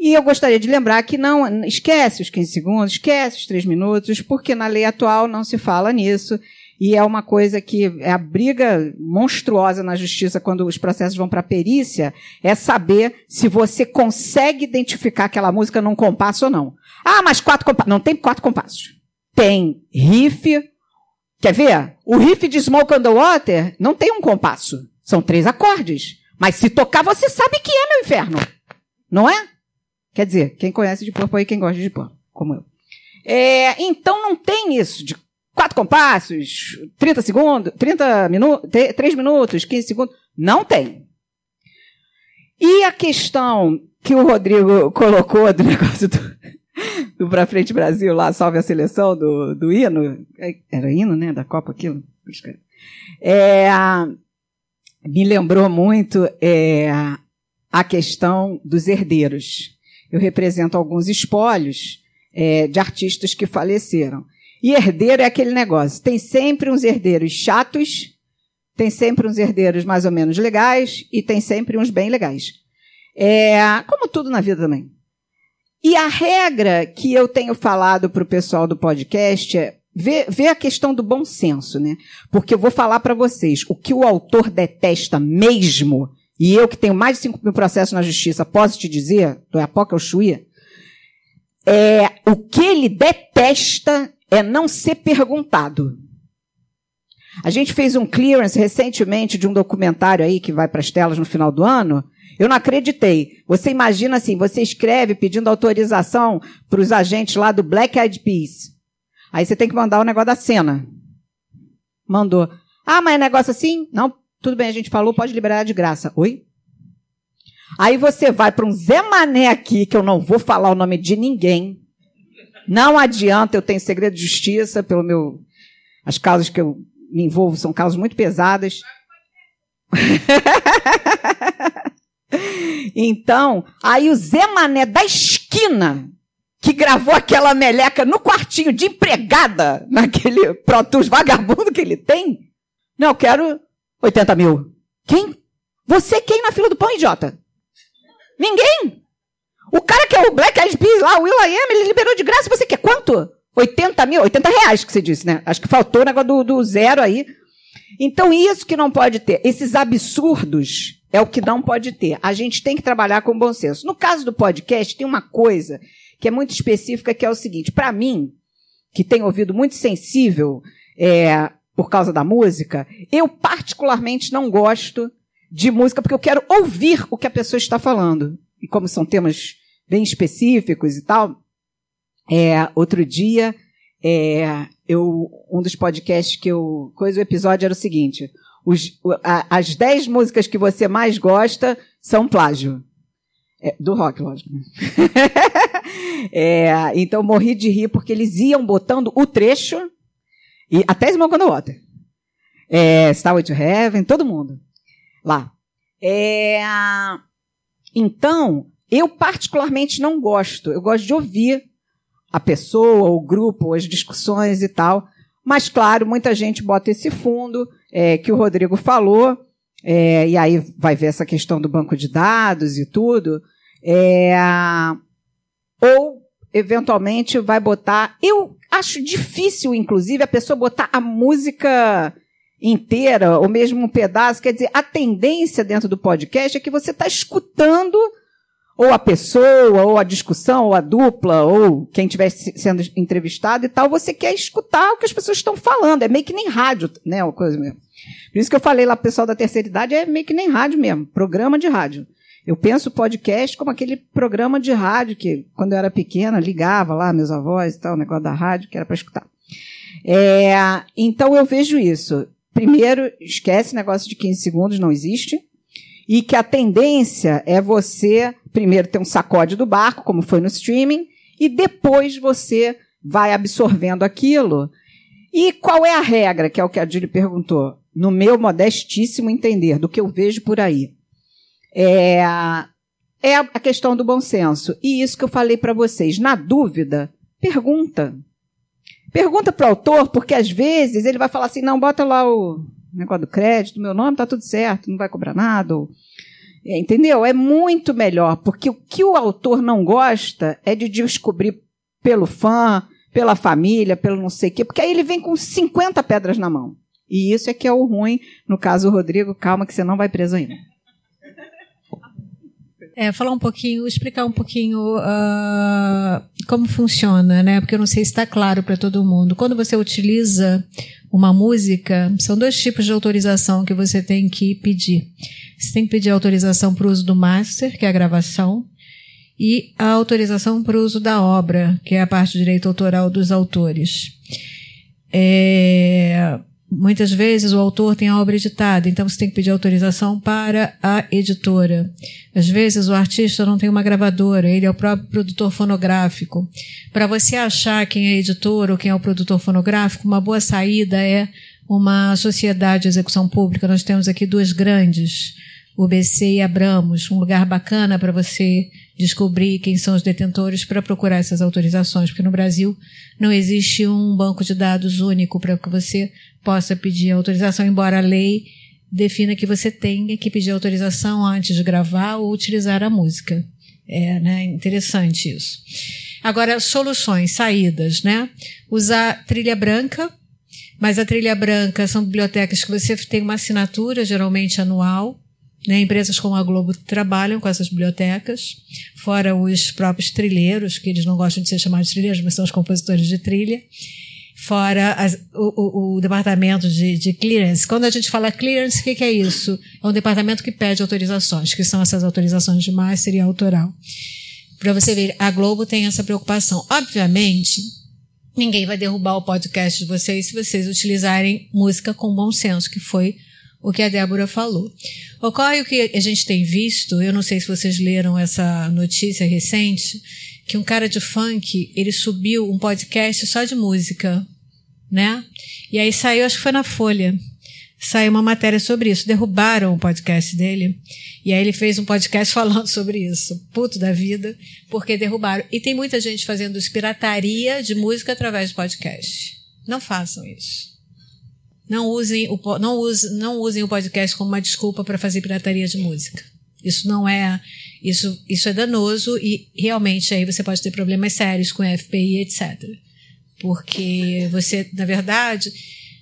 S7: E eu gostaria de lembrar que não esquece os 15 segundos, esquece os 3 minutos, porque na lei atual não se fala nisso. E é uma coisa que é a briga monstruosa na justiça quando os processos vão para perícia, é saber se você consegue identificar aquela música num compasso ou não. Ah, mas quatro compassos. Não tem quatro compassos. Tem riff. Quer ver? O riff de Smoke on the Water não tem um compasso. São três acordes. Mas se tocar, você sabe que é, meu inferno. Não é? Quer dizer, quem conhece de Purple e quem gosta de Purple, como eu. É, então não tem isso de quatro compassos, 30 segundos, 30 minutos, 3 minutos, 15 segundos. Não tem. E a questão que o Rodrigo colocou do negócio do, do Pra Frente Brasil, lá, salve a seleção do, do hino, é, era hino, né, da Copa aquilo? É, me lembrou muito é, a questão dos herdeiros. Eu represento alguns espólios é, de artistas que faleceram. E herdeiro é aquele negócio. Tem sempre uns herdeiros chatos, tem sempre uns herdeiros mais ou menos legais e tem sempre uns bem legais. É, como tudo na vida também. E a regra que eu tenho falado para o pessoal do podcast é ver, ver a questão do bom senso, né? Porque eu vou falar para vocês o que o autor detesta mesmo, e eu que tenho mais de 5 mil processos na justiça, posso te dizer, do Apoca ao Chuí, é, o que ele detesta é não ser perguntado. A gente fez um clearance recentemente de um documentário aí que vai para as telas no final do ano. Eu não acreditei. Você imagina assim, você escreve pedindo autorização para os agentes lá do Black Eyed Peas. Aí você tem que mandar o negócio da cena. Mandou. Ah, mas é negócio assim? Não, tudo bem, a gente falou, pode liberar de graça. Oi? Aí você vai para um Zé Mané aqui, que eu não vou falar o nome de ninguém, não adianta, eu tenho segredo de justiça pelo meu. As causas que eu me envolvo são causas muito pesadas. então, aí o Zé Mané da esquina, que gravou aquela meleca no quartinho de empregada, naquele Protus vagabundo que ele tem. Não, eu quero 80 mil. Quem? Você quem na fila do pão, idiota? Ninguém? O cara que é o Black Eyed Peas lá, o Will.i.am, ele liberou de graça. Você quer quanto? 80 mil? 80 reais que você disse, né? Acho que faltou o negócio do, do zero aí. Então, isso que não pode ter. Esses absurdos é o que não pode ter. A gente tem que trabalhar com bom senso. No caso do podcast, tem uma coisa que é muito específica, que é o seguinte. Para mim, que tem ouvido muito sensível, é, por causa da música, eu particularmente não gosto de música porque eu quero ouvir o que a pessoa está falando. E como são temas bem específicos e tal, é, outro dia, é, eu, um dos podcasts que eu. Coisa, o episódio era o seguinte: os, a, as 10 músicas que você mais gosta são plágio. É, do rock, lógico. é, então morri de rir porque eles iam botando o trecho e até Smoke on the Water. É, Starway to Heaven, todo mundo lá. É, então, eu particularmente não gosto. Eu gosto de ouvir a pessoa, o grupo, as discussões e tal. Mas, claro, muita gente bota esse fundo é, que o Rodrigo falou, é, e aí vai ver essa questão do banco de dados e tudo. É, eventualmente, vai botar. Eu acho difícil, inclusive, a pessoa botar a música inteira, ou mesmo um pedaço. Quer dizer, a tendência dentro do podcast é que você está escutando ou a pessoa, ou a discussão, ou a dupla, ou quem estiver sendo entrevistado e tal, você quer escutar o que as pessoas estão falando. É meio que nem rádio, né? Coisa mesmo. Por isso que eu falei lá pessoal da terceira idade, é meio que nem rádio mesmo, programa de rádio. Eu penso podcast como aquele programa de rádio que, quando eu era pequena, ligava lá, meus avós e tal, o negócio da rádio, que era para escutar. É, então eu vejo isso. Primeiro, esquece negócio de 15 segundos, não existe. E que a tendência é você, primeiro, ter um sacode do barco, como foi no streaming, e depois você vai absorvendo aquilo. E qual é a regra, que é o que a Julie perguntou? No meu modestíssimo entender, do que eu vejo por aí. É, é a questão do bom senso. E isso que eu falei para vocês. Na dúvida, pergunta. Pergunta para o autor, porque às vezes ele vai falar assim: não, bota lá o negócio do crédito, meu nome tá tudo certo, não vai cobrar nada. É, entendeu? É muito melhor, porque o que o autor não gosta é de descobrir pelo fã, pela família, pelo não sei o quê, porque aí ele vem com 50 pedras na mão. E isso é que é o ruim. No caso, o Rodrigo, calma que você não vai preso ainda.
S9: É, falar um pouquinho, explicar um pouquinho uh, como funciona, né? Porque eu não sei se está claro para todo mundo. Quando você utiliza uma música, são dois tipos de autorização que você tem que pedir. Você tem que pedir autorização para o uso do master, que é a gravação, e a autorização para o uso da obra, que é a parte de direito autoral dos autores. É, Muitas vezes o autor tem a obra editada, então você tem que pedir autorização para a editora. Às vezes o artista não tem uma gravadora, ele é o próprio produtor fonográfico. Para você achar quem é editor ou quem é o produtor fonográfico, uma boa saída é uma sociedade de execução pública. Nós temos aqui duas grandes, o BC e Abramos, um lugar bacana para você descobrir quem são os detentores para procurar essas autorizações, porque no Brasil não existe um banco de dados único para que você possa pedir autorização, embora a lei defina que você tenha que pedir autorização antes de gravar ou utilizar a música. É né, interessante isso. Agora, soluções, saídas, né? Usar trilha branca, mas a trilha branca são bibliotecas que você tem uma assinatura, geralmente anual, né? Empresas como a Globo trabalham com essas bibliotecas, fora os próprios trilheiros, que eles não gostam de ser chamados de trilheiros, mas são os compositores de trilha, fora as, o, o, o, departamento de, de, clearance. Quando a gente fala clearance, o que, que, é isso? É um departamento que pede autorizações, que são essas autorizações de master e autoral. Para você ver, a Globo tem essa preocupação. Obviamente, ninguém vai derrubar o podcast de vocês se vocês utilizarem música com bom senso, que foi o que a Débora falou. Ocorre o que a gente tem visto, eu não sei se vocês leram essa notícia recente, que um cara de funk, ele subiu um podcast só de música, né? E aí saiu, acho que foi na Folha, saiu uma matéria sobre isso. Derrubaram o podcast dele. E aí ele fez um podcast falando sobre isso. Puto da vida, porque derrubaram. E tem muita gente fazendo pirataria de música através do podcast. Não façam isso. Não usem o, não use, não usem o podcast como uma desculpa para fazer pirataria de música. Isso não é, isso, isso é danoso e realmente aí você pode ter problemas sérios com FPI, etc. Porque você, na verdade,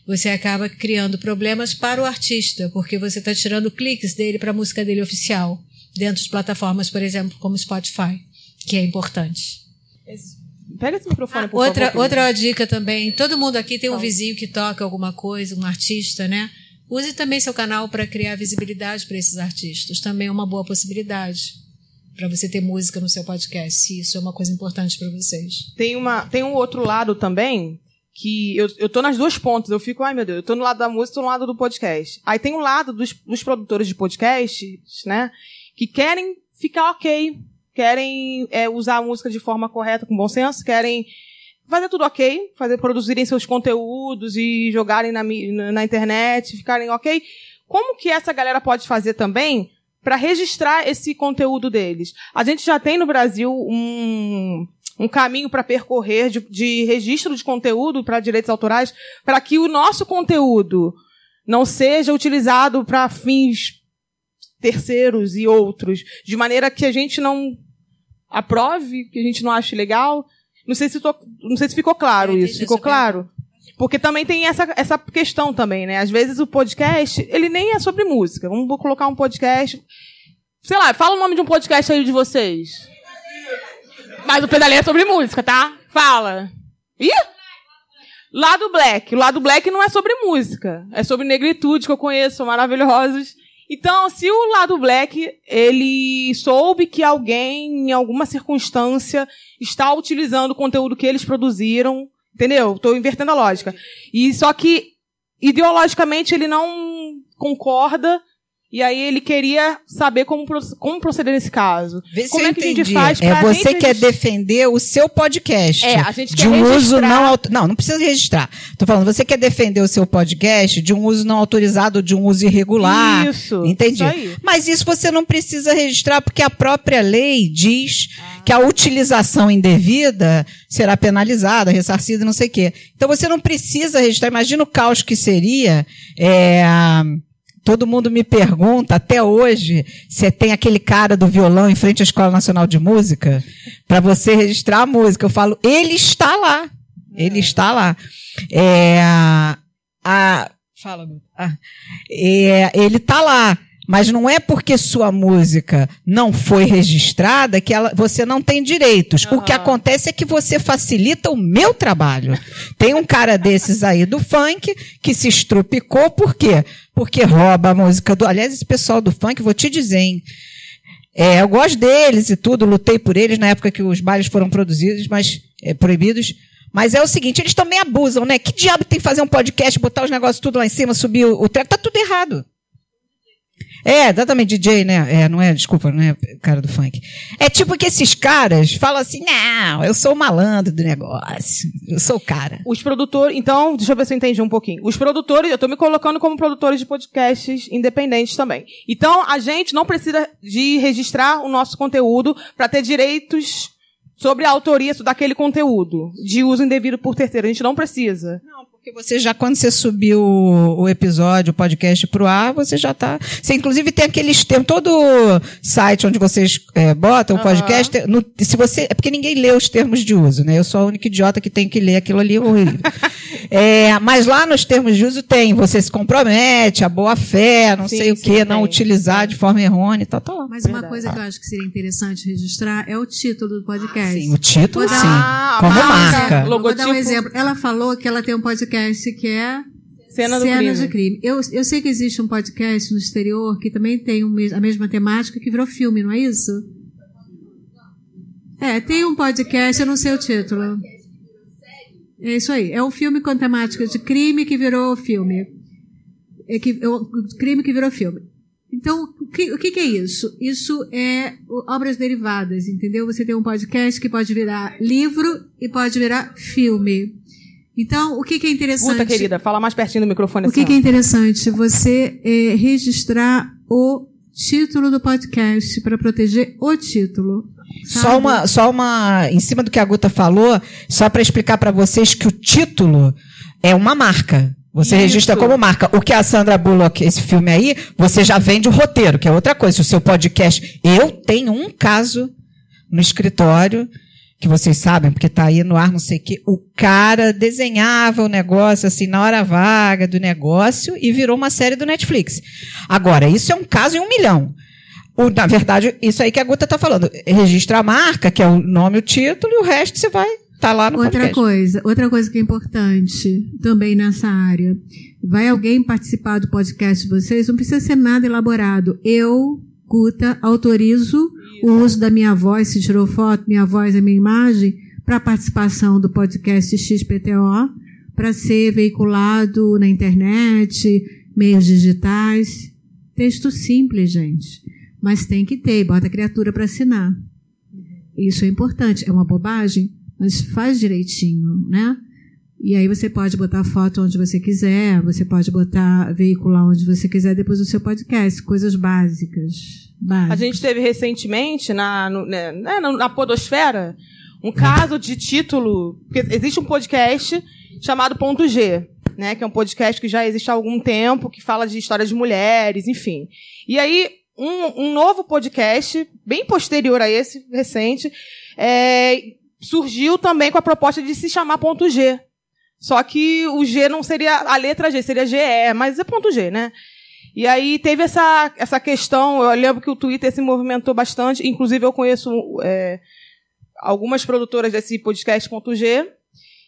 S9: você acaba criando problemas para o artista, porque você está tirando cliques dele para a música dele oficial, dentro de plataformas, por exemplo, como Spotify, que é importante.
S4: Pega esse microfone, por
S9: outra,
S4: favor.
S9: outra dica também. Todo mundo aqui tem um vizinho que toca alguma coisa, um artista, né? Use também seu canal para criar visibilidade para esses artistas. Também é uma boa possibilidade para você ter música no seu podcast. Se isso é uma coisa importante para vocês.
S4: Tem, uma, tem um outro lado também que eu, eu tô nas duas pontas. Eu fico, ai meu Deus, eu tô no lado da música, tô no lado do podcast. Aí tem um lado dos, dos produtores de podcasts, né? Que querem ficar ok, querem é, usar a música de forma correta, com bom senso, querem fazer tudo ok, fazer produzirem seus conteúdos e jogarem na, na internet, ficarem ok. Como que essa galera pode fazer também para registrar esse conteúdo deles? A gente já tem no Brasil um, um caminho para percorrer de, de registro de conteúdo para direitos autorais, para que o nosso conteúdo não seja utilizado para fins terceiros e outros, de maneira que a gente não aprove, que a gente não ache legal. Não sei se, tô- não sei se ficou claro
S9: É,
S4: isso. Ficou claro? Porque também tem essa, essa questão também, né? Às vezes o podcast, ele nem é sobre música. Vamos colocar um podcast. Sei lá, fala o nome de um podcast aí de vocês. Mas o pedaleiro é sobre música, tá? Fala. Ih! Lado Black. O Lado Black não é sobre música. É sobre negritude, que eu conheço, são maravilhosos. Então, se o Lado Black, ele soube que alguém, em alguma circunstância, está utilizando o conteúdo que eles produziram, entendeu? Estou invertendo a lógica. E só que, ideologicamente, ele não concorda, e aí ele queria saber como, como proceder nesse caso.
S7: Vê se
S4: como
S7: eu
S4: é que a gente
S7: entendi.
S4: faz
S7: é você quer defender o seu podcast.
S4: É, a gente
S7: de
S4: quer
S7: um uso
S4: registrar-
S7: não auto... não, não precisa registrar. Tô falando, você quer defender o seu podcast de um uso não autorizado, de um uso irregular.
S4: Isso,
S7: Entendi.
S4: isso aí.
S7: Mas isso você não precisa registrar porque a própria lei diz que a utilização indevida será penalizada, ressarcida, não sei o quê. Então você não precisa registrar. Imagina o caos que seria. é, Todo mundo me pergunta até hoje se tem aquele cara do violão em frente à Escola Nacional de Música para você registrar a música. Eu falo, ele está lá. Ele está lá. É, a, fala. Ah, é, ele está lá. Mas não é porque sua música não foi registrada que ela, você não tem direitos. O que acontece é que você facilita o meu trabalho. Tem um cara desses aí do funk que se estrupicou, por quê? Porque rouba a música do. Aliás, esse pessoal do funk, vou te dizer, hein? É, eu gosto deles e tudo, lutei por eles na época que os bailes foram produzidos, mas é, proibidos. Mas é o seguinte, eles também abusam, né? Que diabo tem que fazer um podcast, botar os negócios tudo lá em cima, subir o, o treco? Tá tudo errado. É, exatamente, DJ, né? É, não é, desculpa, não é cara do funk. É tipo que esses caras falam assim, não, eu sou o malandro do negócio, eu sou o cara.
S4: Os produtores. Então, deixa eu ver se eu entendi um pouquinho. Os produtores, eu estou me colocando como produtores de podcasts independentes também. Então, a gente não precisa de registrar o nosso conteúdo para ter direitos sobre a autoria daquele conteúdo, de uso indevido por terceiro. A gente não precisa.
S7: Porque você já, quando você subiu o, o episódio, o podcast pro ar, você já tá. Você, inclusive, tem aqueles termos. Todo site onde vocês é, botam o podcast, tem- no- se você. É porque ninguém lê os termos de uso, né? Eu sou a única idiota que tem que ler aquilo ali. horrível. É, mas lá nos termos de uso tem, você se compromete, a boa fé, não sei o quê, não utilizar de forma errônea e tal, tá lá.
S9: Mas uma coisa que eu acho que seria interessante registrar é o título do podcast.
S7: Sim, o título,
S9: Vou dar-
S7: sim. Como marca.
S9: Vou dar um exemplo. Ela falou que ela tem um podcast que é
S4: Cena do
S9: Cenas
S4: crime.
S9: de crime. Eu, eu sei que existe um podcast no exterior que também tem a mesma temática que virou filme, não é isso? É, tem um podcast, eu não sei o título. É isso aí. É um filme com temática de crime que virou filme. É que, é um crime que virou filme. Então, o que, o que, é isso? Isso é obras derivadas, entendeu? Você tem um podcast que pode virar livro e pode virar filme. Então, o que, é interessante?
S4: Puta, querida, fala mais pertinho do microfone
S9: O que, que é interessante? Você é, registrar o título do podcast para proteger o título. Sabe?
S7: Só uma, só uma, em cima do que a Guta falou, só para explicar para vocês que o título é uma marca. Você
S4: Isso.
S7: registra como marca. O que a Sandra Bullock, esse filme aí, você já vende o roteiro, que é outra coisa. Se o seu podcast. Eu tenho um caso no escritório, que vocês sabem, porque tá aí no ar, não sei o quê. O cara desenhava o negócio assim na hora vaga do negócio e virou uma série do Netflix. Agora, isso é um caso em um milhão. O- na verdade, isso aí que a Guta está falando. Registra a marca, que é o nome, o título, e o resto você vai tá lá no
S9: Outra
S7: podcast.
S9: coisa, outra coisa que é importante também nessa área. Vai alguém participar do podcast de vocês? Não precisa ser nada elaborado. Eu, Guta, autorizo o uso da minha voz, se tirou foto, minha voz e minha imagem, para participação do podcast XPTO, para ser veiculado na internet, meios digitais. Texto simples, gente. Mas tem que ter, bota a criatura para assinar. Isso é importante. É uma bobagem, mas faz direitinho, né? E aí você pode botar foto onde você quiser, você pode botar veicular onde você quiser depois do seu podcast, coisas básicas. básicas.
S4: A gente teve recentemente na, no- né, né, na, na Podosfera um caso de título. Porque existe um podcast chamado Ponto G, né? Que é um podcast que já existe há algum tempo, que fala de histórias de mulheres, enfim. E aí, um, um novo podcast, bem posterior a esse, recente, é, surgiu também com a proposta de se chamar Ponto G. Só que o G não seria a letra G, seria GE, mas é ponto G, né? E aí teve essa, essa questão, eu lembro que o Twitter se movimentou bastante, inclusive eu conheço é, algumas produtoras desse podcast ponto G,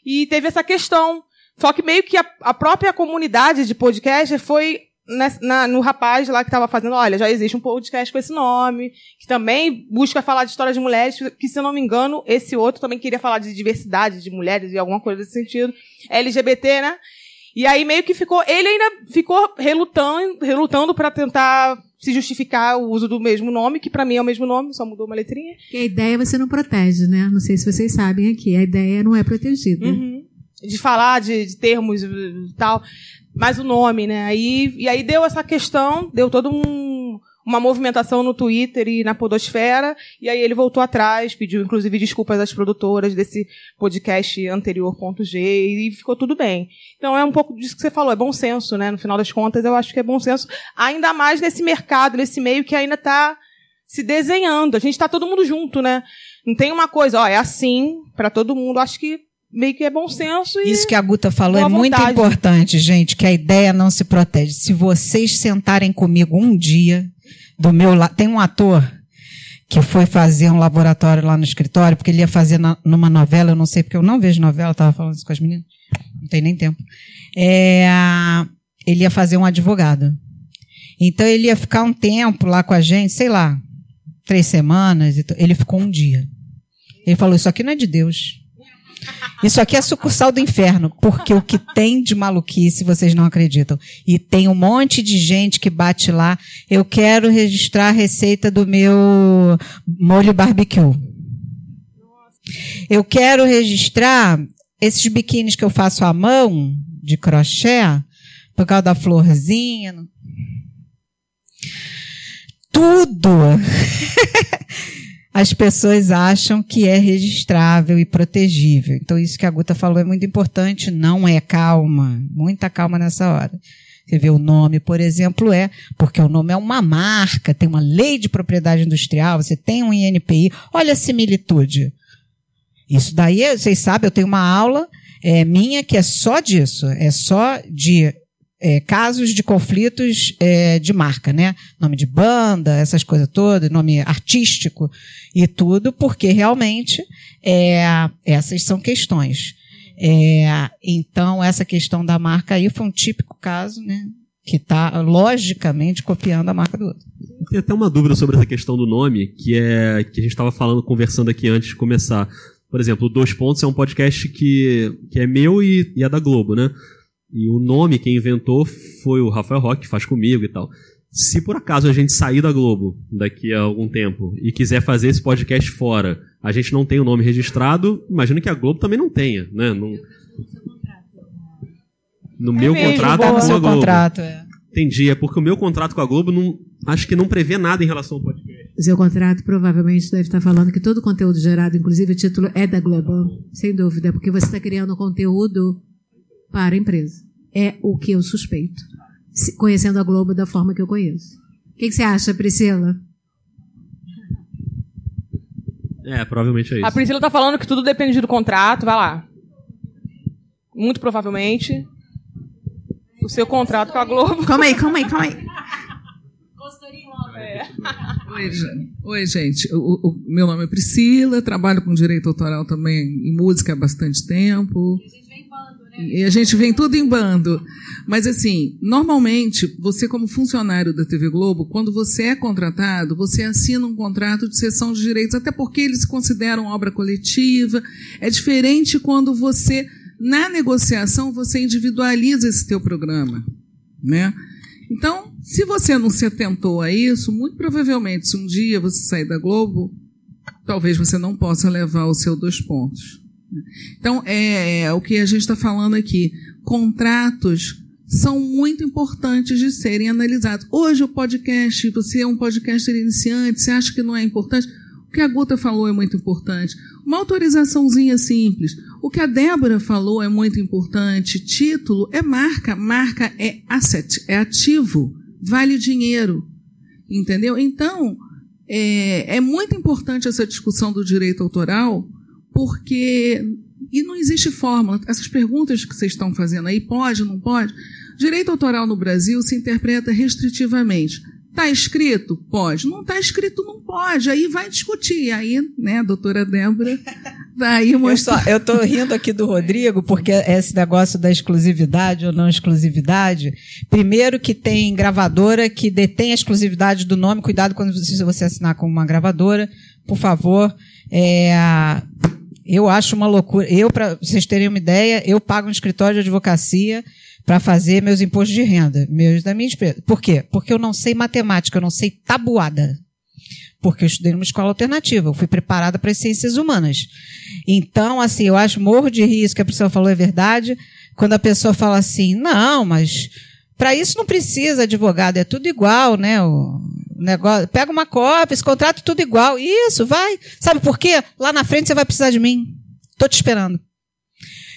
S4: e teve essa questão. Só que meio que a, a própria comunidade de podcast foi na- no rapaz lá que estava fazendo, olha, já existe um podcast com esse nome, que também busca falar de histórias de mulheres, que se eu não me engano, esse outro também queria falar de diversidade de mulheres e alguma coisa desse sentido. LGBT, né? E aí meio que ficou, ele ainda ficou relutando, relutando para tentar se justificar o uso do mesmo nome, que para mim é o mesmo nome, só mudou uma letrinha.
S9: Porque a ideia você não protege, né? Não sei se vocês sabem aqui. A ideia não é protegida.
S4: Uhum. De falar de, de termos e tal, mas o nome, né? Aí, e aí deu essa questão, deu todo um, uma movimentação no Twitter e na podosfera, e aí ele voltou atrás, pediu inclusive desculpas às produtoras desse podcast anterior, ponto G, e ficou tudo bem. Então é um pouco disso que você falou, é bom senso, né? No final das contas, eu acho que é bom senso, ainda mais nesse mercado, nesse meio que ainda está se desenhando. A gente está todo mundo junto, né? Não tem uma coisa, ó, é assim para todo mundo. Acho que meio que é bom senso e
S7: Isso que a Guta falou é muito
S4: vontade.
S7: importante, gente, que a ideia não se protege. Se vocês sentarem comigo um dia, do meu lado, tem um ator que foi fazer um laboratório lá no escritório, porque ele ia fazer na- numa novela, eu não sei porque eu não vejo novela, estava falando isso com as meninas, não tem nem tempo. É, ele ia fazer um advogado. Então ele ia ficar um tempo lá com a gente, sei lá, três semanas, e ele ficou um dia. Ele falou: Isso aqui não é de Deus. Isso aqui é sucursal do inferno, porque o que tem de maluquice vocês não acreditam. E tem um monte de gente que bate lá. Eu quero registrar a receita do meu molho barbecue. Eu quero registrar esses biquínis que eu faço à mão, de crochê, por causa da florzinha. Tudo as pessoas acham que é registrável e protegível. Então, isso que a Guta falou é muito importante. Não é calma. Muita calma nessa hora. Você vê o nome, por exemplo, é, porque o nome é uma marca, tem uma lei de propriedade industrial, você tem um INPI. Olha a similitude. Isso daí, vocês sabem, eu tenho uma aula é, minha que é só disso. É só de é, casos de conflitos é, de marca, né? Nome de banda, essas coisas todas, nome artístico e tudo, porque realmente é, essas são questões. É, então, essa questão da marca aí foi um típico caso, né? Que está, logicamente, copiando a marca do outro.
S8: Tem até uma dúvida sobre essa questão do nome, que é que a gente estava falando, conversando aqui antes de começar. Por exemplo, o Dois Pontos é um podcast que, que é meu e, e é da Globo, né? E o nome quem inventou foi o Rafael Roque, que faz comigo e tal. Se por acaso a gente sair da Globo daqui a algum tempo e quiser fazer esse podcast fora, a gente não tem o nome registrado, imagino que a Globo também não tenha, né? Não... No meu
S7: mesmo,
S8: contrato
S7: boa.
S8: com a
S7: Seu
S8: Globo.
S7: contrato, é.
S8: Entendi, é porque o meu contrato com a Globo não, acho que não prevê nada em relação ao podcast.
S9: O seu contrato provavelmente deve estar falando que todo o conteúdo gerado, inclusive o título, é da Globo. Sem dúvida, porque você está criando conteúdo para a empresa. É o que eu suspeito. Se- Conhecendo a Globo da forma que eu conheço. O que, que você acha, Priscila?
S8: É, provavelmente é isso.
S4: A Priscila tá falando que tudo depende do contrato, vai lá. Muito provavelmente. O seu contrato com a Globo.
S6: Calma aí, calma aí, calma aí.
S10: Oi, gen- Oi, gente. O, o- o meu nome é Priscila, trabalho com direito autoral também em música há bastante tempo. E a gente vem tudo em bando. Mas, assim, normalmente, você, como funcionário da TV Globo, quando você é contratado, você assina um contrato de cessão de direitos, até porque eles consideram obra coletiva. É diferente quando você, na negociação, você individualiza esse teu programa. Né? Então, se você não se atentou a isso, muito provavelmente, se um dia você sair da Globo, talvez você não possa levar o seu dois pontos. Então, é, é o que a gente está falando aqui. Contratos são muito importantes de serem analisados. Hoje, o podcast, você é um podcaster iniciante, você acha que não é importante? O que a Guta falou é muito importante. Uma autorizaçãozinha simples. O que a Débora falou é muito importante. Título é marca. Marca é asset, é ativo. Vale dinheiro. Entendeu? Então, é, é muito importante essa discussão do direito autoral, porque. E não existe fórmula. Essas perguntas que vocês estão fazendo aí, pode, não pode? Direito autoral no Brasil se interpreta restritivamente. Está escrito? Pode. Não está escrito? Não pode. Aí vai discutir. Aí, né, doutora Débora, daí mostra.
S7: eu tô rindo aqui do Rodrigo, porque esse negócio da exclusividade ou não exclusividade. Primeiro que tem gravadora que detém a exclusividade do nome. Cuidado quando você, você assinar com uma gravadora, por favor. É, eu acho uma loucura. Eu, para vocês terem uma ideia, eu pago um escritório de advocacia para fazer meus impostos de renda, meus da minha empresa. Por quê? Porque eu não sei matemática, eu não sei tabuada porque eu estudei numa escola alternativa, eu fui preparada para as ciências humanas. Então, assim, eu acho morro de rir, isso que a pessoa falou é verdade, quando a pessoa fala assim, não, mas para isso não precisa advogado, é tudo igual, né? O negócio, pega uma cópia, esse contrato tudo igual. Isso, vai. Sabe por quê? Lá na frente você vai precisar de mim. Tô te esperando.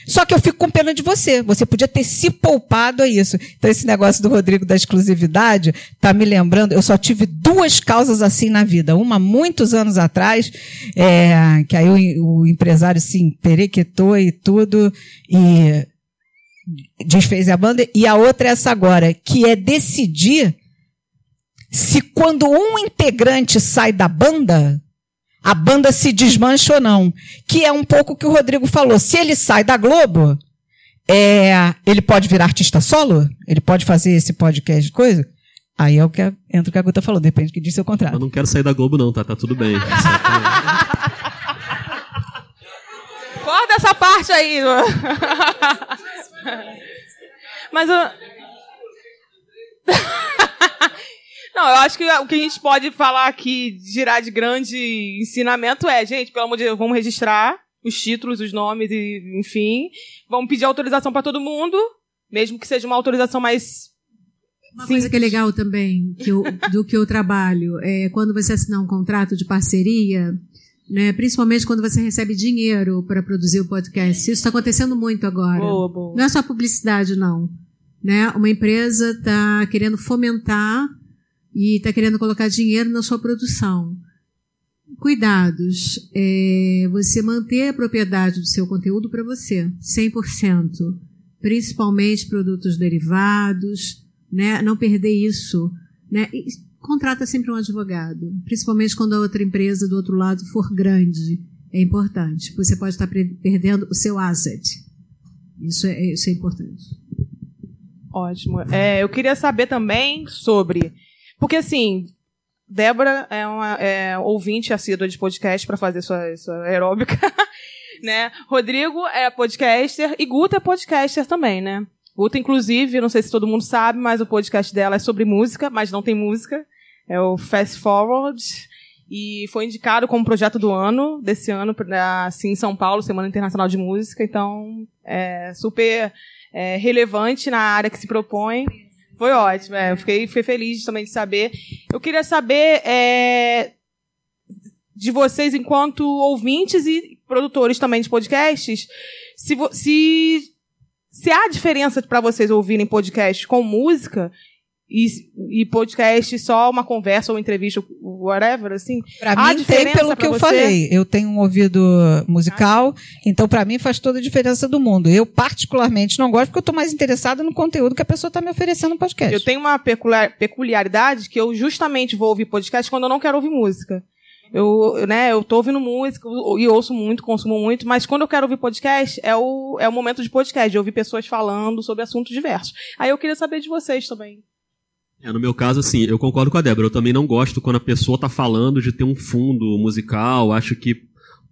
S7: Só que eu fico com pena de você. Você podia ter se poupado a isso. Então, esse negócio do Rodrigo da exclusividade tá me lembrando. Eu só tive duas causas assim na vida. Uma, muitos anos atrás, é, que aí o, o empresário se emperequetou e tudo, e desfez a banda. E a outra é essa agora, que é decidir se quando um integrante sai da banda, a banda se desmancha ou não. Que é um pouco o que o Rodrigo falou. Se ele sai da Globo, é, ele pode virar artista solo? Ele pode fazer esse podcast coisa? Aí é o que a, entra o que a Guta falou, depende do que diz seu contrato.
S8: Eu não quero sair da Globo, não, tá? Tá tudo bem.
S4: Corta essa parte aí. Mas eu... Não, eu acho que o que a gente pode falar aqui, girar de grande ensinamento é, gente, pelo amor de Deus, vamos registrar os títulos, os nomes e, enfim, vamos pedir autorização para todo mundo, mesmo que seja uma autorização mais
S9: Uma coisa que é legal também, que eu- do que eu trabalho, é quando você assinar um contrato de parceria, né, principalmente quando você recebe dinheiro para produzir o podcast. Isso está acontecendo muito agora.
S4: Boa, boa.
S9: Não é só publicidade, não. Né? Uma empresa está querendo fomentar e está querendo colocar dinheiro na sua produção. Cuidados. É, você manter a propriedade do seu conteúdo para você, 100%. Principalmente produtos derivados, né? não perder isso. Né? E contrata sempre um advogado, principalmente quando a outra empresa do outro lado for grande. É importante. Você pode estar perdendo o seu asset. Isso é, isso é importante.
S4: Ótimo. É, eu queria saber também sobre. Porque, assim, Débora é uma é, ouvinte assídua de podcast para fazer sua, sua aeróbica. né? Rodrigo é podcaster e Guta é podcaster também, né? Guta, inclusive, não sei se todo mundo sabe, mas o podcast dela é sobre música, mas não tem música. É o Fast Forward. E foi indicado como projeto do ano, desse ano, assim, em São Paulo, Semana Internacional de Música. Então, é super é, relevante na área que se propõe. Foi ótimo, é, eu fiquei, fiquei feliz também de saber. Eu queria saber é, de vocês, enquanto ouvintes e produtores também de podcasts, se, se, se há diferença para vocês ouvirem podcast com música e, e podcast só uma conversa ou entrevista, whatever, assim?
S11: Pra
S4: Há
S11: mim tem pelo que eu
S4: você?
S11: falei. Eu tenho um ouvido musical, então pra mim faz toda a diferença do mundo. Eu particularmente não gosto porque eu tô mais interessada no conteúdo que a pessoa tá me oferecendo no podcast.
S4: Eu tenho uma peculiar- peculiaridade que eu justamente vou ouvir podcast quando eu não quero ouvir música. Eu, né, eu tô ouvindo música e ouço muito, consumo muito, mas quando eu quero ouvir podcast, é o, é o momento de podcast, de ouvir pessoas falando sobre assuntos diversos. Aí eu queria saber de vocês também.
S8: É, no meu caso, assim, eu concordo com a Débora. Eu também não gosto quando a pessoa tá falando de ter um fundo musical. Acho que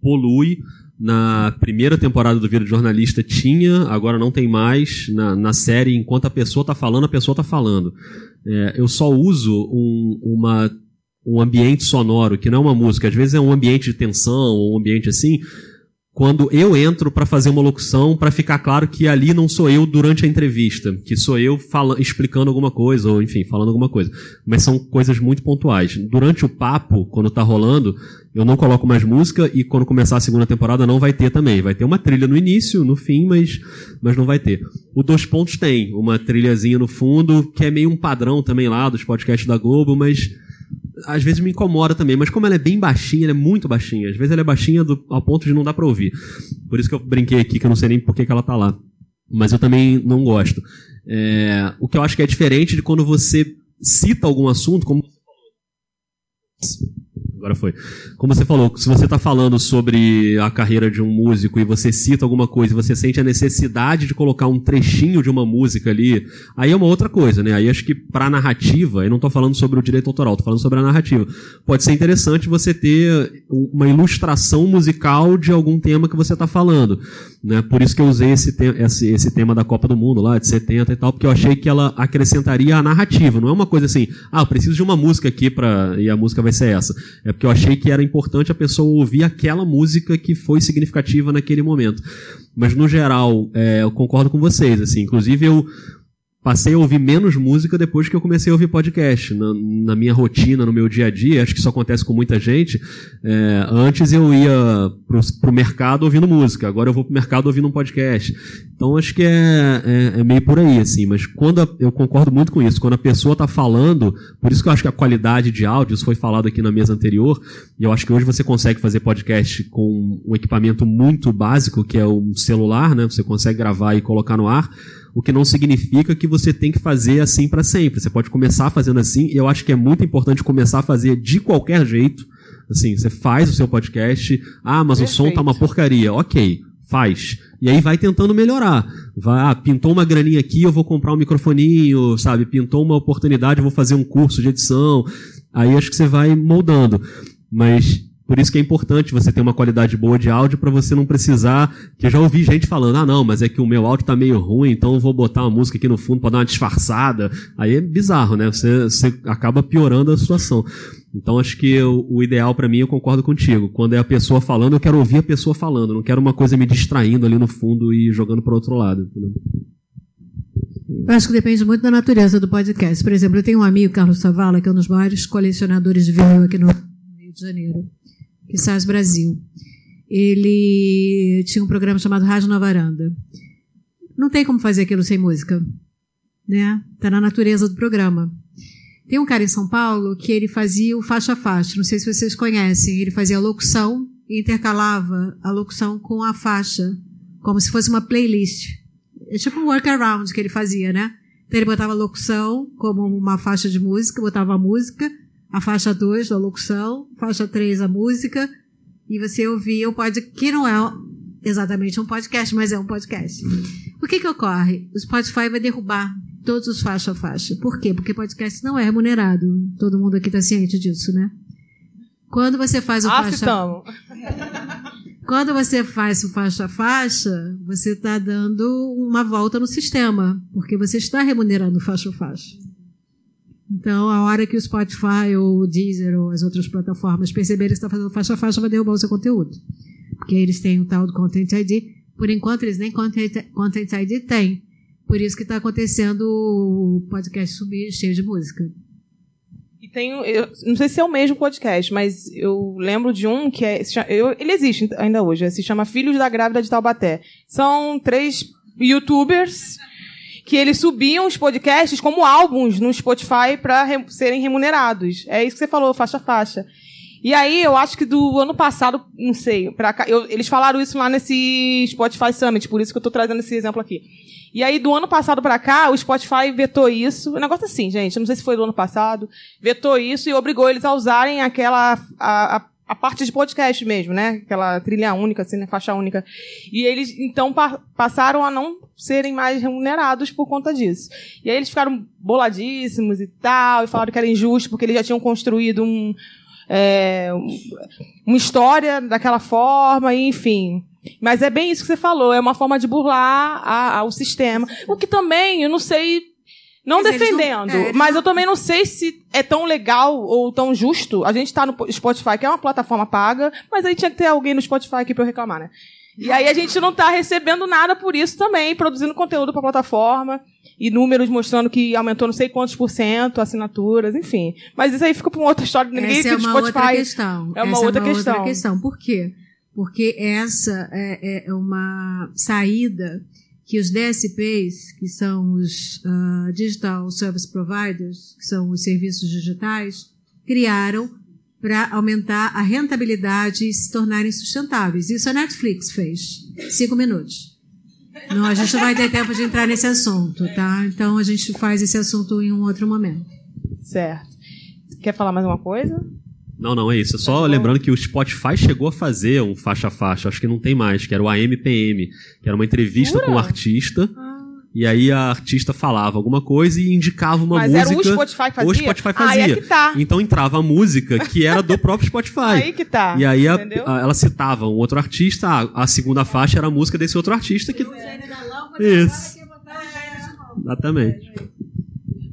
S8: polui. Na primeira temporada do Vida de Jornalista tinha, agora não tem mais. Na, na série, enquanto a pessoa tá falando, a pessoa tá falando. É, eu só uso um, uma, um ambiente sonoro, que não é uma música. Às vezes é um ambiente de tensão, um ambiente assim, quando eu entro para fazer uma locução, para ficar claro que ali não sou eu durante a entrevista, que sou eu fala, explicando alguma coisa, ou enfim, falando alguma coisa. Mas são coisas muito pontuais. Durante o papo, quando tá rolando, eu não coloco mais música e quando começar a segunda temporada não vai ter também. Vai ter uma trilha no início, no fim, mas, mas não vai ter. O Dois Pontos tem uma trilhazinha no fundo, que é meio um padrão também lá dos podcasts da Globo, mas às vezes me incomoda também, mas como ela é bem baixinha, ela é muito baixinha. Às vezes ela é baixinha do- ao ponto de não dar pra ouvir. Por isso que eu brinquei aqui, que eu não sei nem por que, que ela tá lá. Mas eu também não gosto. É, o que eu acho que é diferente de quando você cita algum assunto, como Agora foi. Como você falou, se você está falando sobre a carreira de um músico e você cita alguma coisa e você sente a necessidade de colocar um trechinho de uma música ali, aí é uma outra coisa, né? Aí acho que para narrativa, eu não estou falando sobre o direito autoral, estou falando sobre a narrativa. Pode ser interessante você ter uma ilustração musical de algum tema que você está falando, né? Por isso que eu usei esse, te esse, esse tema da Copa do Mundo lá, de 70 e tal, porque eu achei que ela acrescentaria a narrativa. Não é uma coisa assim, ah, eu preciso de uma música aqui para e a música vai ser essa. É porque eu achei que era importante a pessoa ouvir aquela música que foi significativa naquele momento. Mas no geral, é, eu concordo com vocês, assim. Inclusive eu passei a ouvir menos música depois que eu comecei a ouvir podcast. Na, na minha rotina, no meu dia a dia, acho que isso acontece com muita gente. É, antes eu ia pro, pro mercado ouvindo música, agora eu vou pro mercado ouvindo um podcast. Então acho que é, é, é meio por aí, assim. Mas quando a- eu concordo muito com isso, quando a pessoa está falando, por isso que eu acho que a qualidade de áudio, isso foi falado aqui na mesa anterior, e eu acho que hoje você consegue fazer podcast com um equipamento muito básico, que é um celular, né? Você consegue gravar e colocar no ar o que não significa que você tem que fazer assim para sempre. Você pode começar fazendo assim, e eu acho que é muito importante começar a fazer de qualquer jeito. Assim, você faz o seu podcast, ah, mas o som tá uma porcaria. Ok, faz. E aí vai tentando melhorar. Vai, ah, pintou uma graninha aqui, eu vou comprar um microfoninho, sabe? Pintou uma oportunidade, eu vou fazer um curso de edição. Aí acho que você vai moldando. Mas por isso que é importante você ter uma qualidade boa de áudio para você não precisar. Que eu já ouvi gente falando, ah, não, mas é que o meu áudio tá meio ruim, então eu vou botar uma música aqui no fundo para dar uma disfarçada. Aí é bizarro, né? Você, você acaba piorando a situação. Então acho que o, o ideal para mim, eu concordo contigo. Quando é a pessoa falando, eu quero ouvir a pessoa falando. Não quero uma coisa me distraindo ali no fundo e jogando para outro lado. entendeu?
S9: Eu acho que depende muito da natureza do podcast. Por exemplo, eu tenho um amigo, Carlos Savala, que é um dos maiores colecionadores de vinil aqui no Rio de Janeiro, que SARS Brasil. Ele tinha um programa chamado Rádio na Varanda. Não tem como fazer aquilo sem música, né? Tá na natureza do programa. Tem um cara em São Paulo que ele fazia o faixa a faixa. Não sei se vocês conhecem. Ele fazia a locução e intercalava a locução com a faixa, como se fosse uma playlist. É tipo um workaround que ele fazia, né? Então ele botava a locução como uma faixa de música, botava a música, a faixa 2 da locução, faixa 3 a música, e você ouvia o podcast, que não é exatamente um podcast, mas é um podcast. O que que ocorre? O Spotify vai derrubar todos os faixa a faixa. Por quê? Porque podcast não é remunerado. Todo mundo aqui está ciente disso, né? Quando você faz o
S4: Ah,
S9: faixa...
S4: citamos.
S9: Quando você faz o faixa a faixa, você está dando uma volta no sistema, porque você está remunerando faixa a faixa. Então, a hora que o Spotify ou o Deezer ou as outras plataformas perceberem que está fazendo faixa a faixa, vai derrubar o seu conteúdo. Porque eles têm o tal do Content ID. Por enquanto, eles nem Content, Content ID têm. Por isso que está acontecendo o podcast subir cheio de música.
S4: E tem, um- eu não sei se é o mesmo podcast, mas eu lembro de um que é, eu- ele existe ainda hoje, se chama Filhos da Grávida de Taubaté. São três youtubers que eles subiam os podcasts como álbuns no Spotify para re serem remunerados. É isso que você falou, faixa a faixa. E aí, eu acho que do ano passado, não sei, pra cá, eu, eles falaram isso lá nesse Spotify Summit, por isso que eu tô trazendo esse exemplo aqui. E aí, do ano passado para cá, o Spotify vetou isso. Um negócio assim, gente, não sei se foi do ano passado, vetou isso e obrigou eles a usarem aquela. A, a, a parte de podcast mesmo, né? Aquela trilha única, assim, né? faixa única. E eles, então, pa passaram a não serem mais remunerados por conta disso. E aí eles ficaram boladíssimos e tal, e falaram que era injusto, porque eles já tinham construído um, é, uma história daquela forma, enfim. Mas é bem isso que você falou, é uma forma de burlar a, a, o sistema. O que também, eu não sei, não mas defendendo, não, é, mas eu também não sei se é tão legal ou tão justo. A gente está no Spotify, que é uma plataforma paga, mas aí tinha que ter alguém no Spotify aqui para eu reclamar, né? E aí a gente não está recebendo nada por isso também, produzindo conteúdo para a plataforma e números mostrando que aumentou não sei quantos por cento, assinaturas, enfim. Mas isso aí fica para uma outra história. Ninguém
S9: essa é uma
S4: Spotify.
S9: outra questão.
S4: É uma,
S9: essa
S4: outra,
S9: é uma
S4: questão.
S9: outra questão. Por quê? Porque essa é, é uma saída que os DSPs, que são os uh, Digital Service Providers, que são os serviços digitais, criaram para aumentar a rentabilidade e se tornarem sustentáveis. Isso a Netflix fez. Cinco minutos. Não, a gente não vai ter tempo de entrar nesse assunto, tá? Então a gente faz esse assunto em um outro momento.
S4: Certo. Quer falar mais uma coisa?
S8: Não, não, é isso. Só tá lembrando que o Spotify chegou a fazer um faixa-faixa, acho que não tem mais, que era o AMPM, que era uma entrevista Pura? com o um artista. Ah. E aí a artista falava alguma coisa e indicava uma
S4: Mas
S8: música.
S4: Mas era o Spotify que fazia?
S8: O Spotify fazia. Aí
S4: é que tá.
S8: Então entrava a música que era do próprio Spotify.
S4: aí que tá.
S8: E aí a, a, ela citava um outro artista, a, a, segunda faixa era a música desse outro artista que. Isso. Exatamente.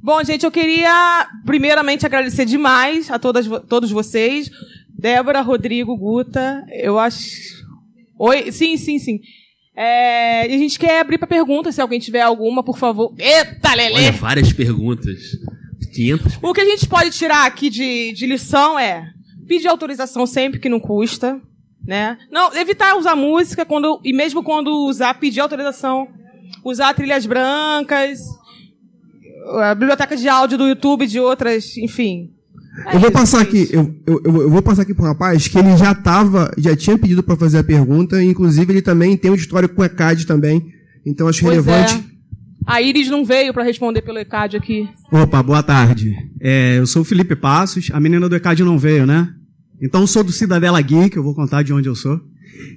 S4: Bom, gente, eu queria primeiramente agradecer demais a todas, todos vocês. Débora, Rodrigo, Guta, eu acho. Oi, sim, sim, sim. É, a gente quer abrir para perguntas, se alguém tiver alguma, por favor. Eita, Lelê!
S8: Olha, várias perguntas. 500.
S4: O que a gente pode tirar aqui de, de lição é pedir autorização sempre que não custa, né? Não, evitar usar música quando e mesmo quando usar, pedir autorização, usar trilhas brancas, a biblioteca de áudio do YouTube de outras, enfim.
S5: É eu vou passar aqui, eu, eu, eu, vou passar aqui pro rapaz que ele já tava, já tinha pedido para fazer a pergunta, inclusive ele também tem um histórico com o ECAD também, então acho pois relevante. É.
S4: A Iris não veio para responder pelo ECAD aqui.
S12: Opa, boa tarde. É, eu sou o Felipe Passos, a menina do ECAD não veio, né? Então eu sou do Cidadela Geek, eu vou contar de onde eu sou.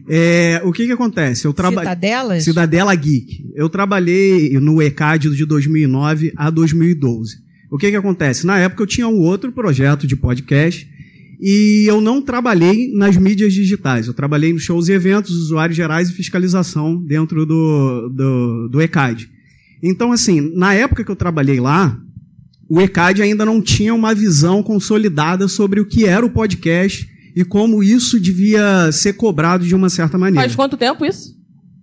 S12: É, o que que acontece? Eu traba...
S11: Cidadelas?
S12: Cidadela Geek. Eu trabalhei no ECAD de 2009 a 2012. O que que acontece? Na época eu tinha um outro projeto de podcast e eu não trabalhei nas mídias digitais. Eu trabalhei nos shows e eventos, usuários gerais e fiscalização dentro do, do, do ECAD. Então, assim, na época que eu trabalhei lá, o ECAD ainda não tinha uma visão consolidada sobre o que era o podcast e como isso devia ser cobrado de uma certa maneira.
S4: Faz quanto tempo isso?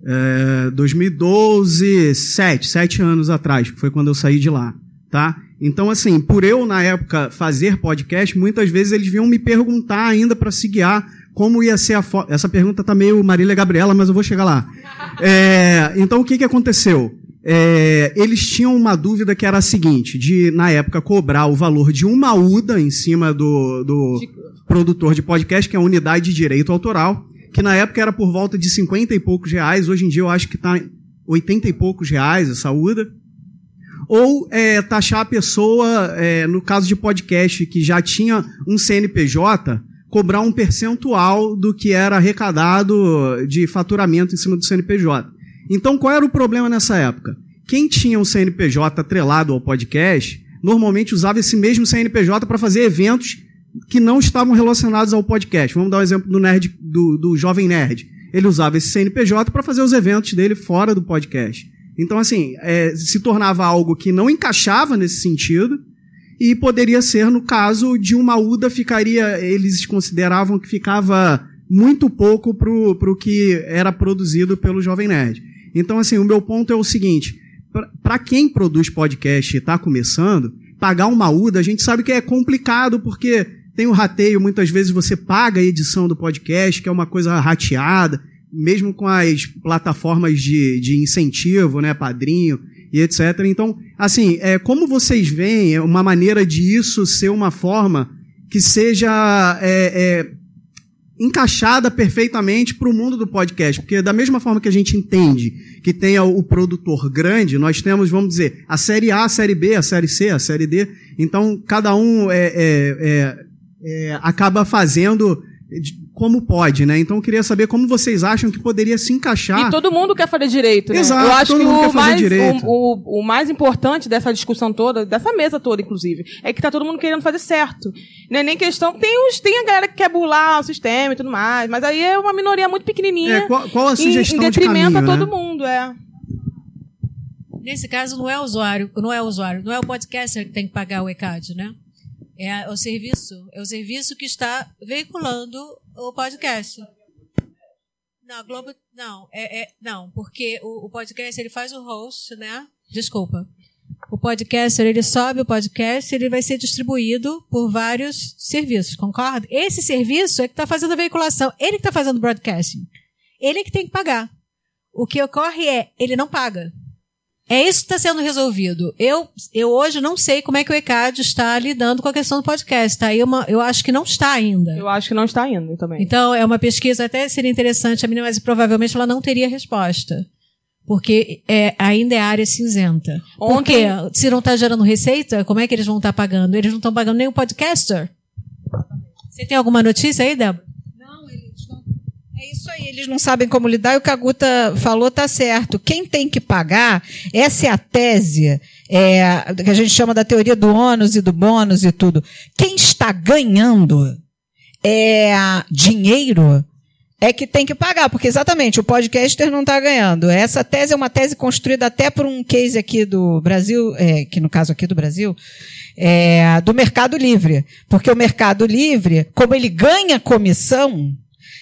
S12: É, 2012, sete, sete anos atrás, que foi quando eu saí de lá, tá? Então, assim, por eu, na época, fazer podcast, muitas vezes eles vinham me perguntar ainda para se guiar como ia ser a foto. Essa pergunta tá meio Marília Gabriela, mas eu vou chegar lá. É, então, o que, que aconteceu? É, eles tinham uma dúvida que era a seguinte, de, na época, cobrar o valor de uma UDA em cima do, do produtor de podcast, que é a unidade de direito autoral, que na época era por volta de 50 e poucos reais, hoje em dia eu acho que está 80 e poucos reais essa UDA ou é, taxar a pessoa, é, no caso de podcast, que já tinha um CNPJ, cobrar um percentual do que era arrecadado de faturamento em cima do CNPJ. Então, qual era o problema nessa época? Quem tinha um CNPJ atrelado ao podcast, normalmente usava esse mesmo CNPJ para fazer eventos que não estavam relacionados ao podcast. Vamos dar o um exemplo do nerd, do, do jovem nerd. Ele usava esse CNPJ para fazer os eventos dele fora do podcast. Então, assim, é, se tornava algo que não encaixava nesse sentido e poderia ser, no caso de uma UDA, ficaria, eles consideravam que ficava muito pouco para o que era produzido pelo Jovem Nerd. Então, assim, o meu ponto é o seguinte, para quem produz podcast e está começando, pagar uma UDA, a gente sabe que é complicado, porque tem o rateio, muitas vezes você paga a edição do podcast, que é uma coisa rateada, mesmo com as plataformas de, de incentivo, né, padrinho e etc. Então, assim, é, como vocês veem é uma maneira de isso ser uma forma que seja é, é, encaixada perfeitamente para o mundo do podcast? Porque da mesma forma que a gente entende que tem o produtor grande, nós temos, vamos dizer, a série A, a série B, a série C, a série D. Então, cada um é, é, é, é acaba fazendo como pode, né? Então eu queria saber como vocês acham que poderia se encaixar.
S4: E todo mundo quer fazer direito, né?
S12: Exato,
S4: Eu acho
S12: todo
S4: que
S12: mundo
S4: o
S12: quer fazer
S4: mais,
S12: direito.
S4: O, o, o mais importante dessa discussão toda, dessa mesa toda, inclusive, é que tá todo mundo querendo fazer certo. Não é nem questão. Tem, os, tem a galera que quer burlar o sistema e tudo mais, mas aí é uma minoria muito pequenininha.
S12: É, qual- qual a
S4: em-
S12: sugestão
S4: Em
S12: de
S4: detrimento
S12: caminho,
S4: a todo
S12: né?
S4: mundo, é.
S9: Nesse caso, não é o usuário, não é o usuário, não é o podcaster que tem que pagar o ECAD, né? É o serviço, é o serviço que está veiculando o podcast. Não, Globo, não, é, é- não, porque o, o podcast ele faz o host, né? Desculpa. O podcaster ele sobe o podcast, ele vai ser distribuído por vários serviços, concorda? Esse serviço é que está fazendo a veiculação, ele que está fazendo o broadcasting, ele que tem que pagar. O que ocorre é, ele não paga. É isso que está sendo resolvido. Eu, eu hoje não sei como é que o ECAD está lidando com a questão do podcast. Tá uma, eu acho que não está ainda.
S4: Eu acho que não está indo também.
S9: Então, é uma pesquisa, até seria interessante a menina, mas provavelmente ela não teria resposta. Porque é, ainda é área cinzenta. Por
S4: Ontem-
S9: quê? Se não está gerando receita, como é que eles vão estar pagando? Eles não estão pagando nem o podcaster. Você tem alguma notícia aí, Débora?
S7: É isso aí, eles não sabem como lidar e o que a Guta falou tá certo. Quem tem que pagar, essa é a tese é, que a gente chama da teoria do ônus e do bônus e tudo. Quem está ganhando é, dinheiro é que tem que pagar, porque exatamente o podcaster não está ganhando. Essa tese é uma tese construída até por um case aqui do Brasil, é, que no caso aqui do Brasil, é, do Mercado Livre. Porque o Mercado Livre, como ele ganha comissão,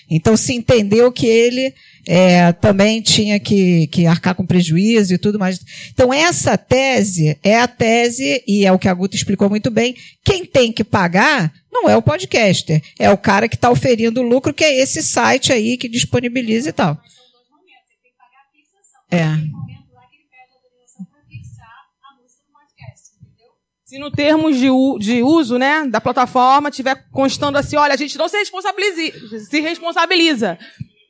S7: então se entendeu que ele é, também tinha que, que arcar com prejuízo e tudo mais. Então essa tese é a tese, e é o que a Guta explicou muito bem, quem tem que pagar não é o podcaster, é o cara que está oferindo o lucro, que é esse site aí que disponibiliza e tal. É.
S4: Se no termos de, de uso, né, da plataforma tiver constando assim, olha, a gente não se responsabiliza, se responsabiliza.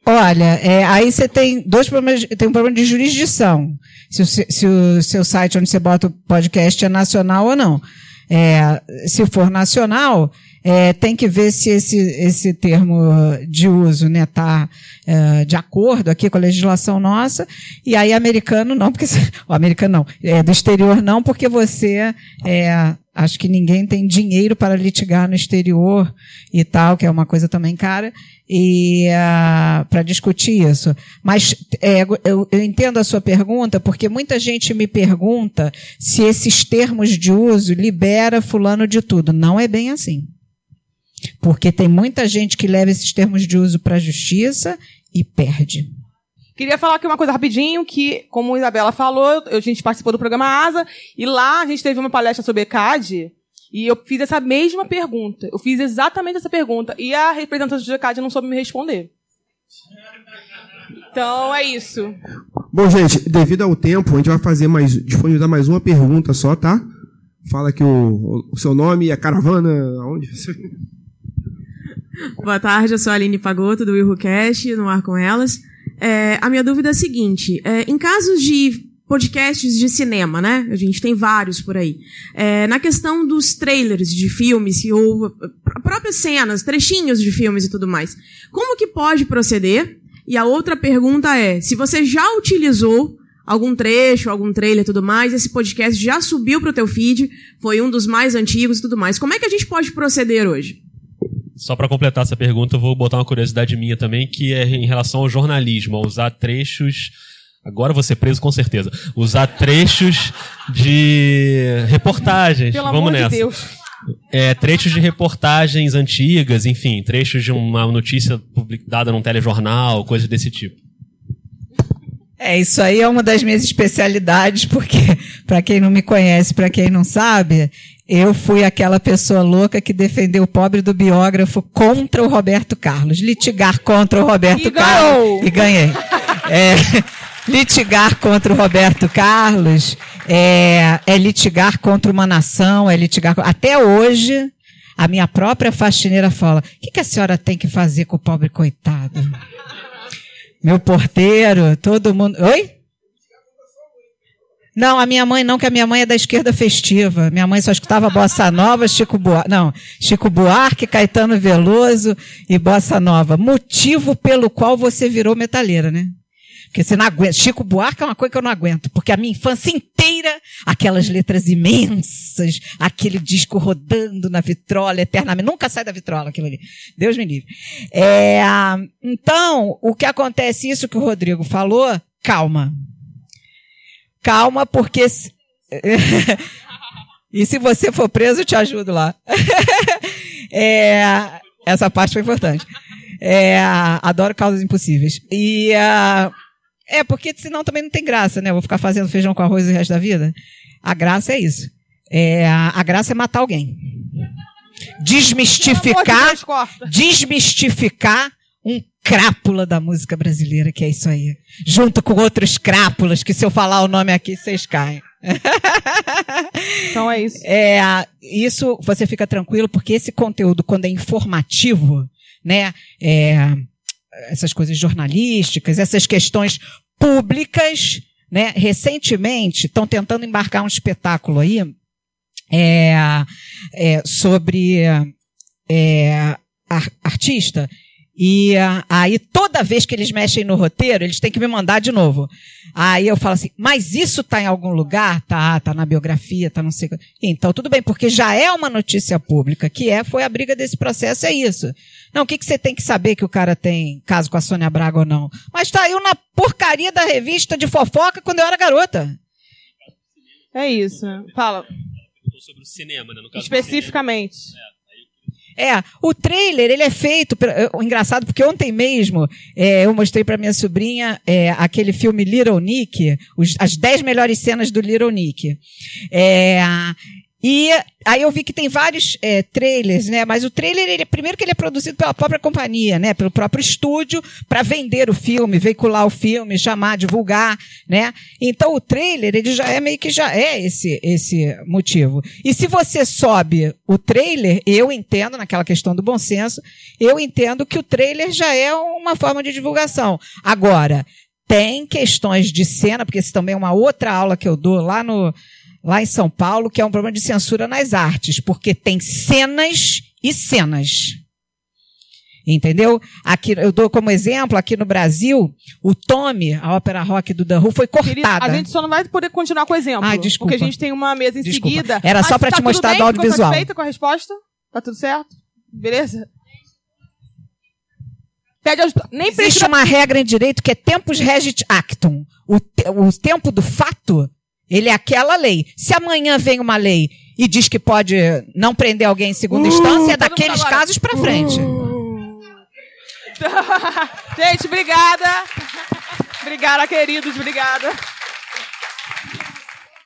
S7: Olha, é, aí você tem dois problemas, tem um problema de jurisdição. Se o, se o seu site onde você bota o podcast é nacional ou não. É, se for nacional, é, tem que ver se esse, esse termo de uso né, está de acordo aqui com a legislação nossa. E aí, americano não, porque. O americano não. É, do exterior não, porque você. É, acho que ninguém tem dinheiro para litigar no exterior e tal, que é uma coisa também cara, e para discutir isso. Mas é, eu, eu entendo a sua pergunta, porque muita gente me pergunta se esses termos de uso libera fulano de tudo. Não é bem assim. Porque tem muita gente que leva esses termos de uso para a justiça e perde.
S4: Queria falar aqui uma coisa rapidinho, que, como a Isabela falou, eu- a gente participou do programa ASA, e lá a gente teve uma palestra sobre ECAD, e eu fiz essa mesma pergunta. Eu fiz exatamente essa pergunta, e a representante do ECAD não soube me responder. Então, é isso.
S5: Bom, gente, devido ao tempo, a gente vai fazer mais, disponibilizar mais uma pergunta só, tá? Fala aqui o, o seu nome e a caravana, aonde?
S13: Boa tarde, eu sou a Aline Pagotto, do WilhoCast, no Ar Com Elas. É, a minha dúvida é a seguinte, é, em casos de podcasts de cinema, né? A gente tem vários por aí. É, na questão dos trailers de filmes, ou pr- próprias cenas, trechinhos de filmes e tudo mais, como que pode proceder? E a outra pergunta é, se você já utilizou algum trecho, algum trailer e tudo mais, esse podcast já subiu para o teu feed, foi um dos mais antigos e tudo mais, como é que a gente pode proceder hoje?
S8: Só para completar essa pergunta, eu vou botar uma curiosidade minha também, que é em relação ao jornalismo, a usar trechos. Agora eu vou ser preso com certeza. Usar trechos de reportagens.
S4: Pelo
S8: Vamos
S4: amor
S8: nessa.
S4: de Deus.
S8: É, trechos de reportagens antigas, enfim, trechos de uma notícia public- dada num telejornal, coisas desse tipo.
S7: É, isso aí é uma das minhas especialidades, porque, para quem não me conhece, para quem não sabe, eu fui aquela pessoa louca que defendeu o pobre do biógrafo contra o Roberto Carlos. Litigar contra o Roberto
S4: E
S7: Carlos.
S4: ganhou.
S7: E ganhei. É, litigar contra o Roberto Carlos é, é litigar contra uma nação, é litigar. Até hoje, a minha própria faxineira fala: o que, que a senhora tem que fazer com o pobre coitado? Meu porteiro, todo mundo. Oi? Não, a minha mãe não, que a minha mãe é da esquerda festiva. Minha mãe só escutava bossa nova, Chico Buarque, não, Chico Buarque, Caetano Veloso e bossa nova. Motivo pelo qual você virou metaleira, né? Porque você não aguenta. Chico Buarque é uma coisa que eu não aguento, porque a minha infância inteira, aquelas letras imensas, aquele disco rodando na vitrola eternamente, nunca sai da vitrola aquilo ali. Deus me livre. É, então, o que acontece, isso que o Rodrigo falou, calma. Calma, porque. Se... e se você for preso, eu te ajudo lá. é, essa parte foi importante. É, adoro causas impossíveis. E. Uh, é, porque senão também não tem graça, né? Eu vou ficar fazendo feijão com arroz o resto da vida. A graça é isso. É, a graça é matar alguém. Desmistificar. Desmistificar um crápula da música brasileira, que é isso aí. Junto com outros crápulas, que se eu falar o nome aqui, vocês caem.
S4: Então é isso.
S7: É, isso você fica tranquilo, porque esse conteúdo, quando é informativo, né? É, essas coisas jornalísticas, essas questões públicas, né? Recentemente estão tentando embarcar um espetáculo aí é, é, sobre é, artista e uh, aí, toda vez que eles mexem no roteiro, eles têm que me mandar de novo. Aí eu falo assim, mas isso tá em algum lugar? Tá, tá na biografia, tá não sei. Então, tudo bem, porque já é uma notícia pública, que é, foi a briga desse processo, é isso. Não, o que, que você tem que saber que o cara tem caso com a Sônia Braga ou não? Mas tá aí na porcaria da revista de fofoca quando eu era garota.
S4: É isso. Fala.
S8: Sobre o cinema, né? No caso
S4: Especificamente.
S7: É, o trailer, ele é feito, engraçado, porque ontem mesmo é, eu mostrei para minha sobrinha é, aquele filme Little Nick, os, as 10 melhores cenas do Little Nick. É, e aí eu vi que tem vários é, trailers, né? Mas o trailer, ele, primeiro que ele é produzido pela própria companhia, né? Pelo próprio estúdio, para vender o filme, veicular o filme, chamar, divulgar, né? Então o trailer, ele já é meio que já é esse, esse motivo. E se você sobe o trailer, eu entendo, naquela questão do bom senso, eu entendo que o trailer já é uma forma de divulgação. Agora, tem questões de cena, porque isso também é uma outra aula que eu dou lá no lá em São Paulo, que é um problema de censura nas artes, porque tem cenas e cenas. Entendeu? Aqui, eu dou como exemplo, aqui no Brasil, o Tommy, a ópera rock do Dan Who, foi cortada. Querida,
S4: a gente só não vai poder continuar com o exemplo.
S7: Ah, desculpa.
S4: Porque a gente tem uma mesa em
S7: desculpa.
S4: seguida.
S7: Era só para
S4: tá
S7: te mostrar
S4: bem?
S7: do audiovisual.
S4: Ficou com a resposta? Tá tudo certo? Beleza? Pede ajuda. Nem
S7: Existe
S4: precisa...
S7: uma regra em direito que é tempus regit actum. O, te, o tempo do fato ele é aquela lei. Se amanhã vem uma lei e diz que pode não prender alguém em segunda uh, instância, é daqueles casos para frente. Uh.
S4: Gente, obrigada. Obrigada, queridos. Obrigada.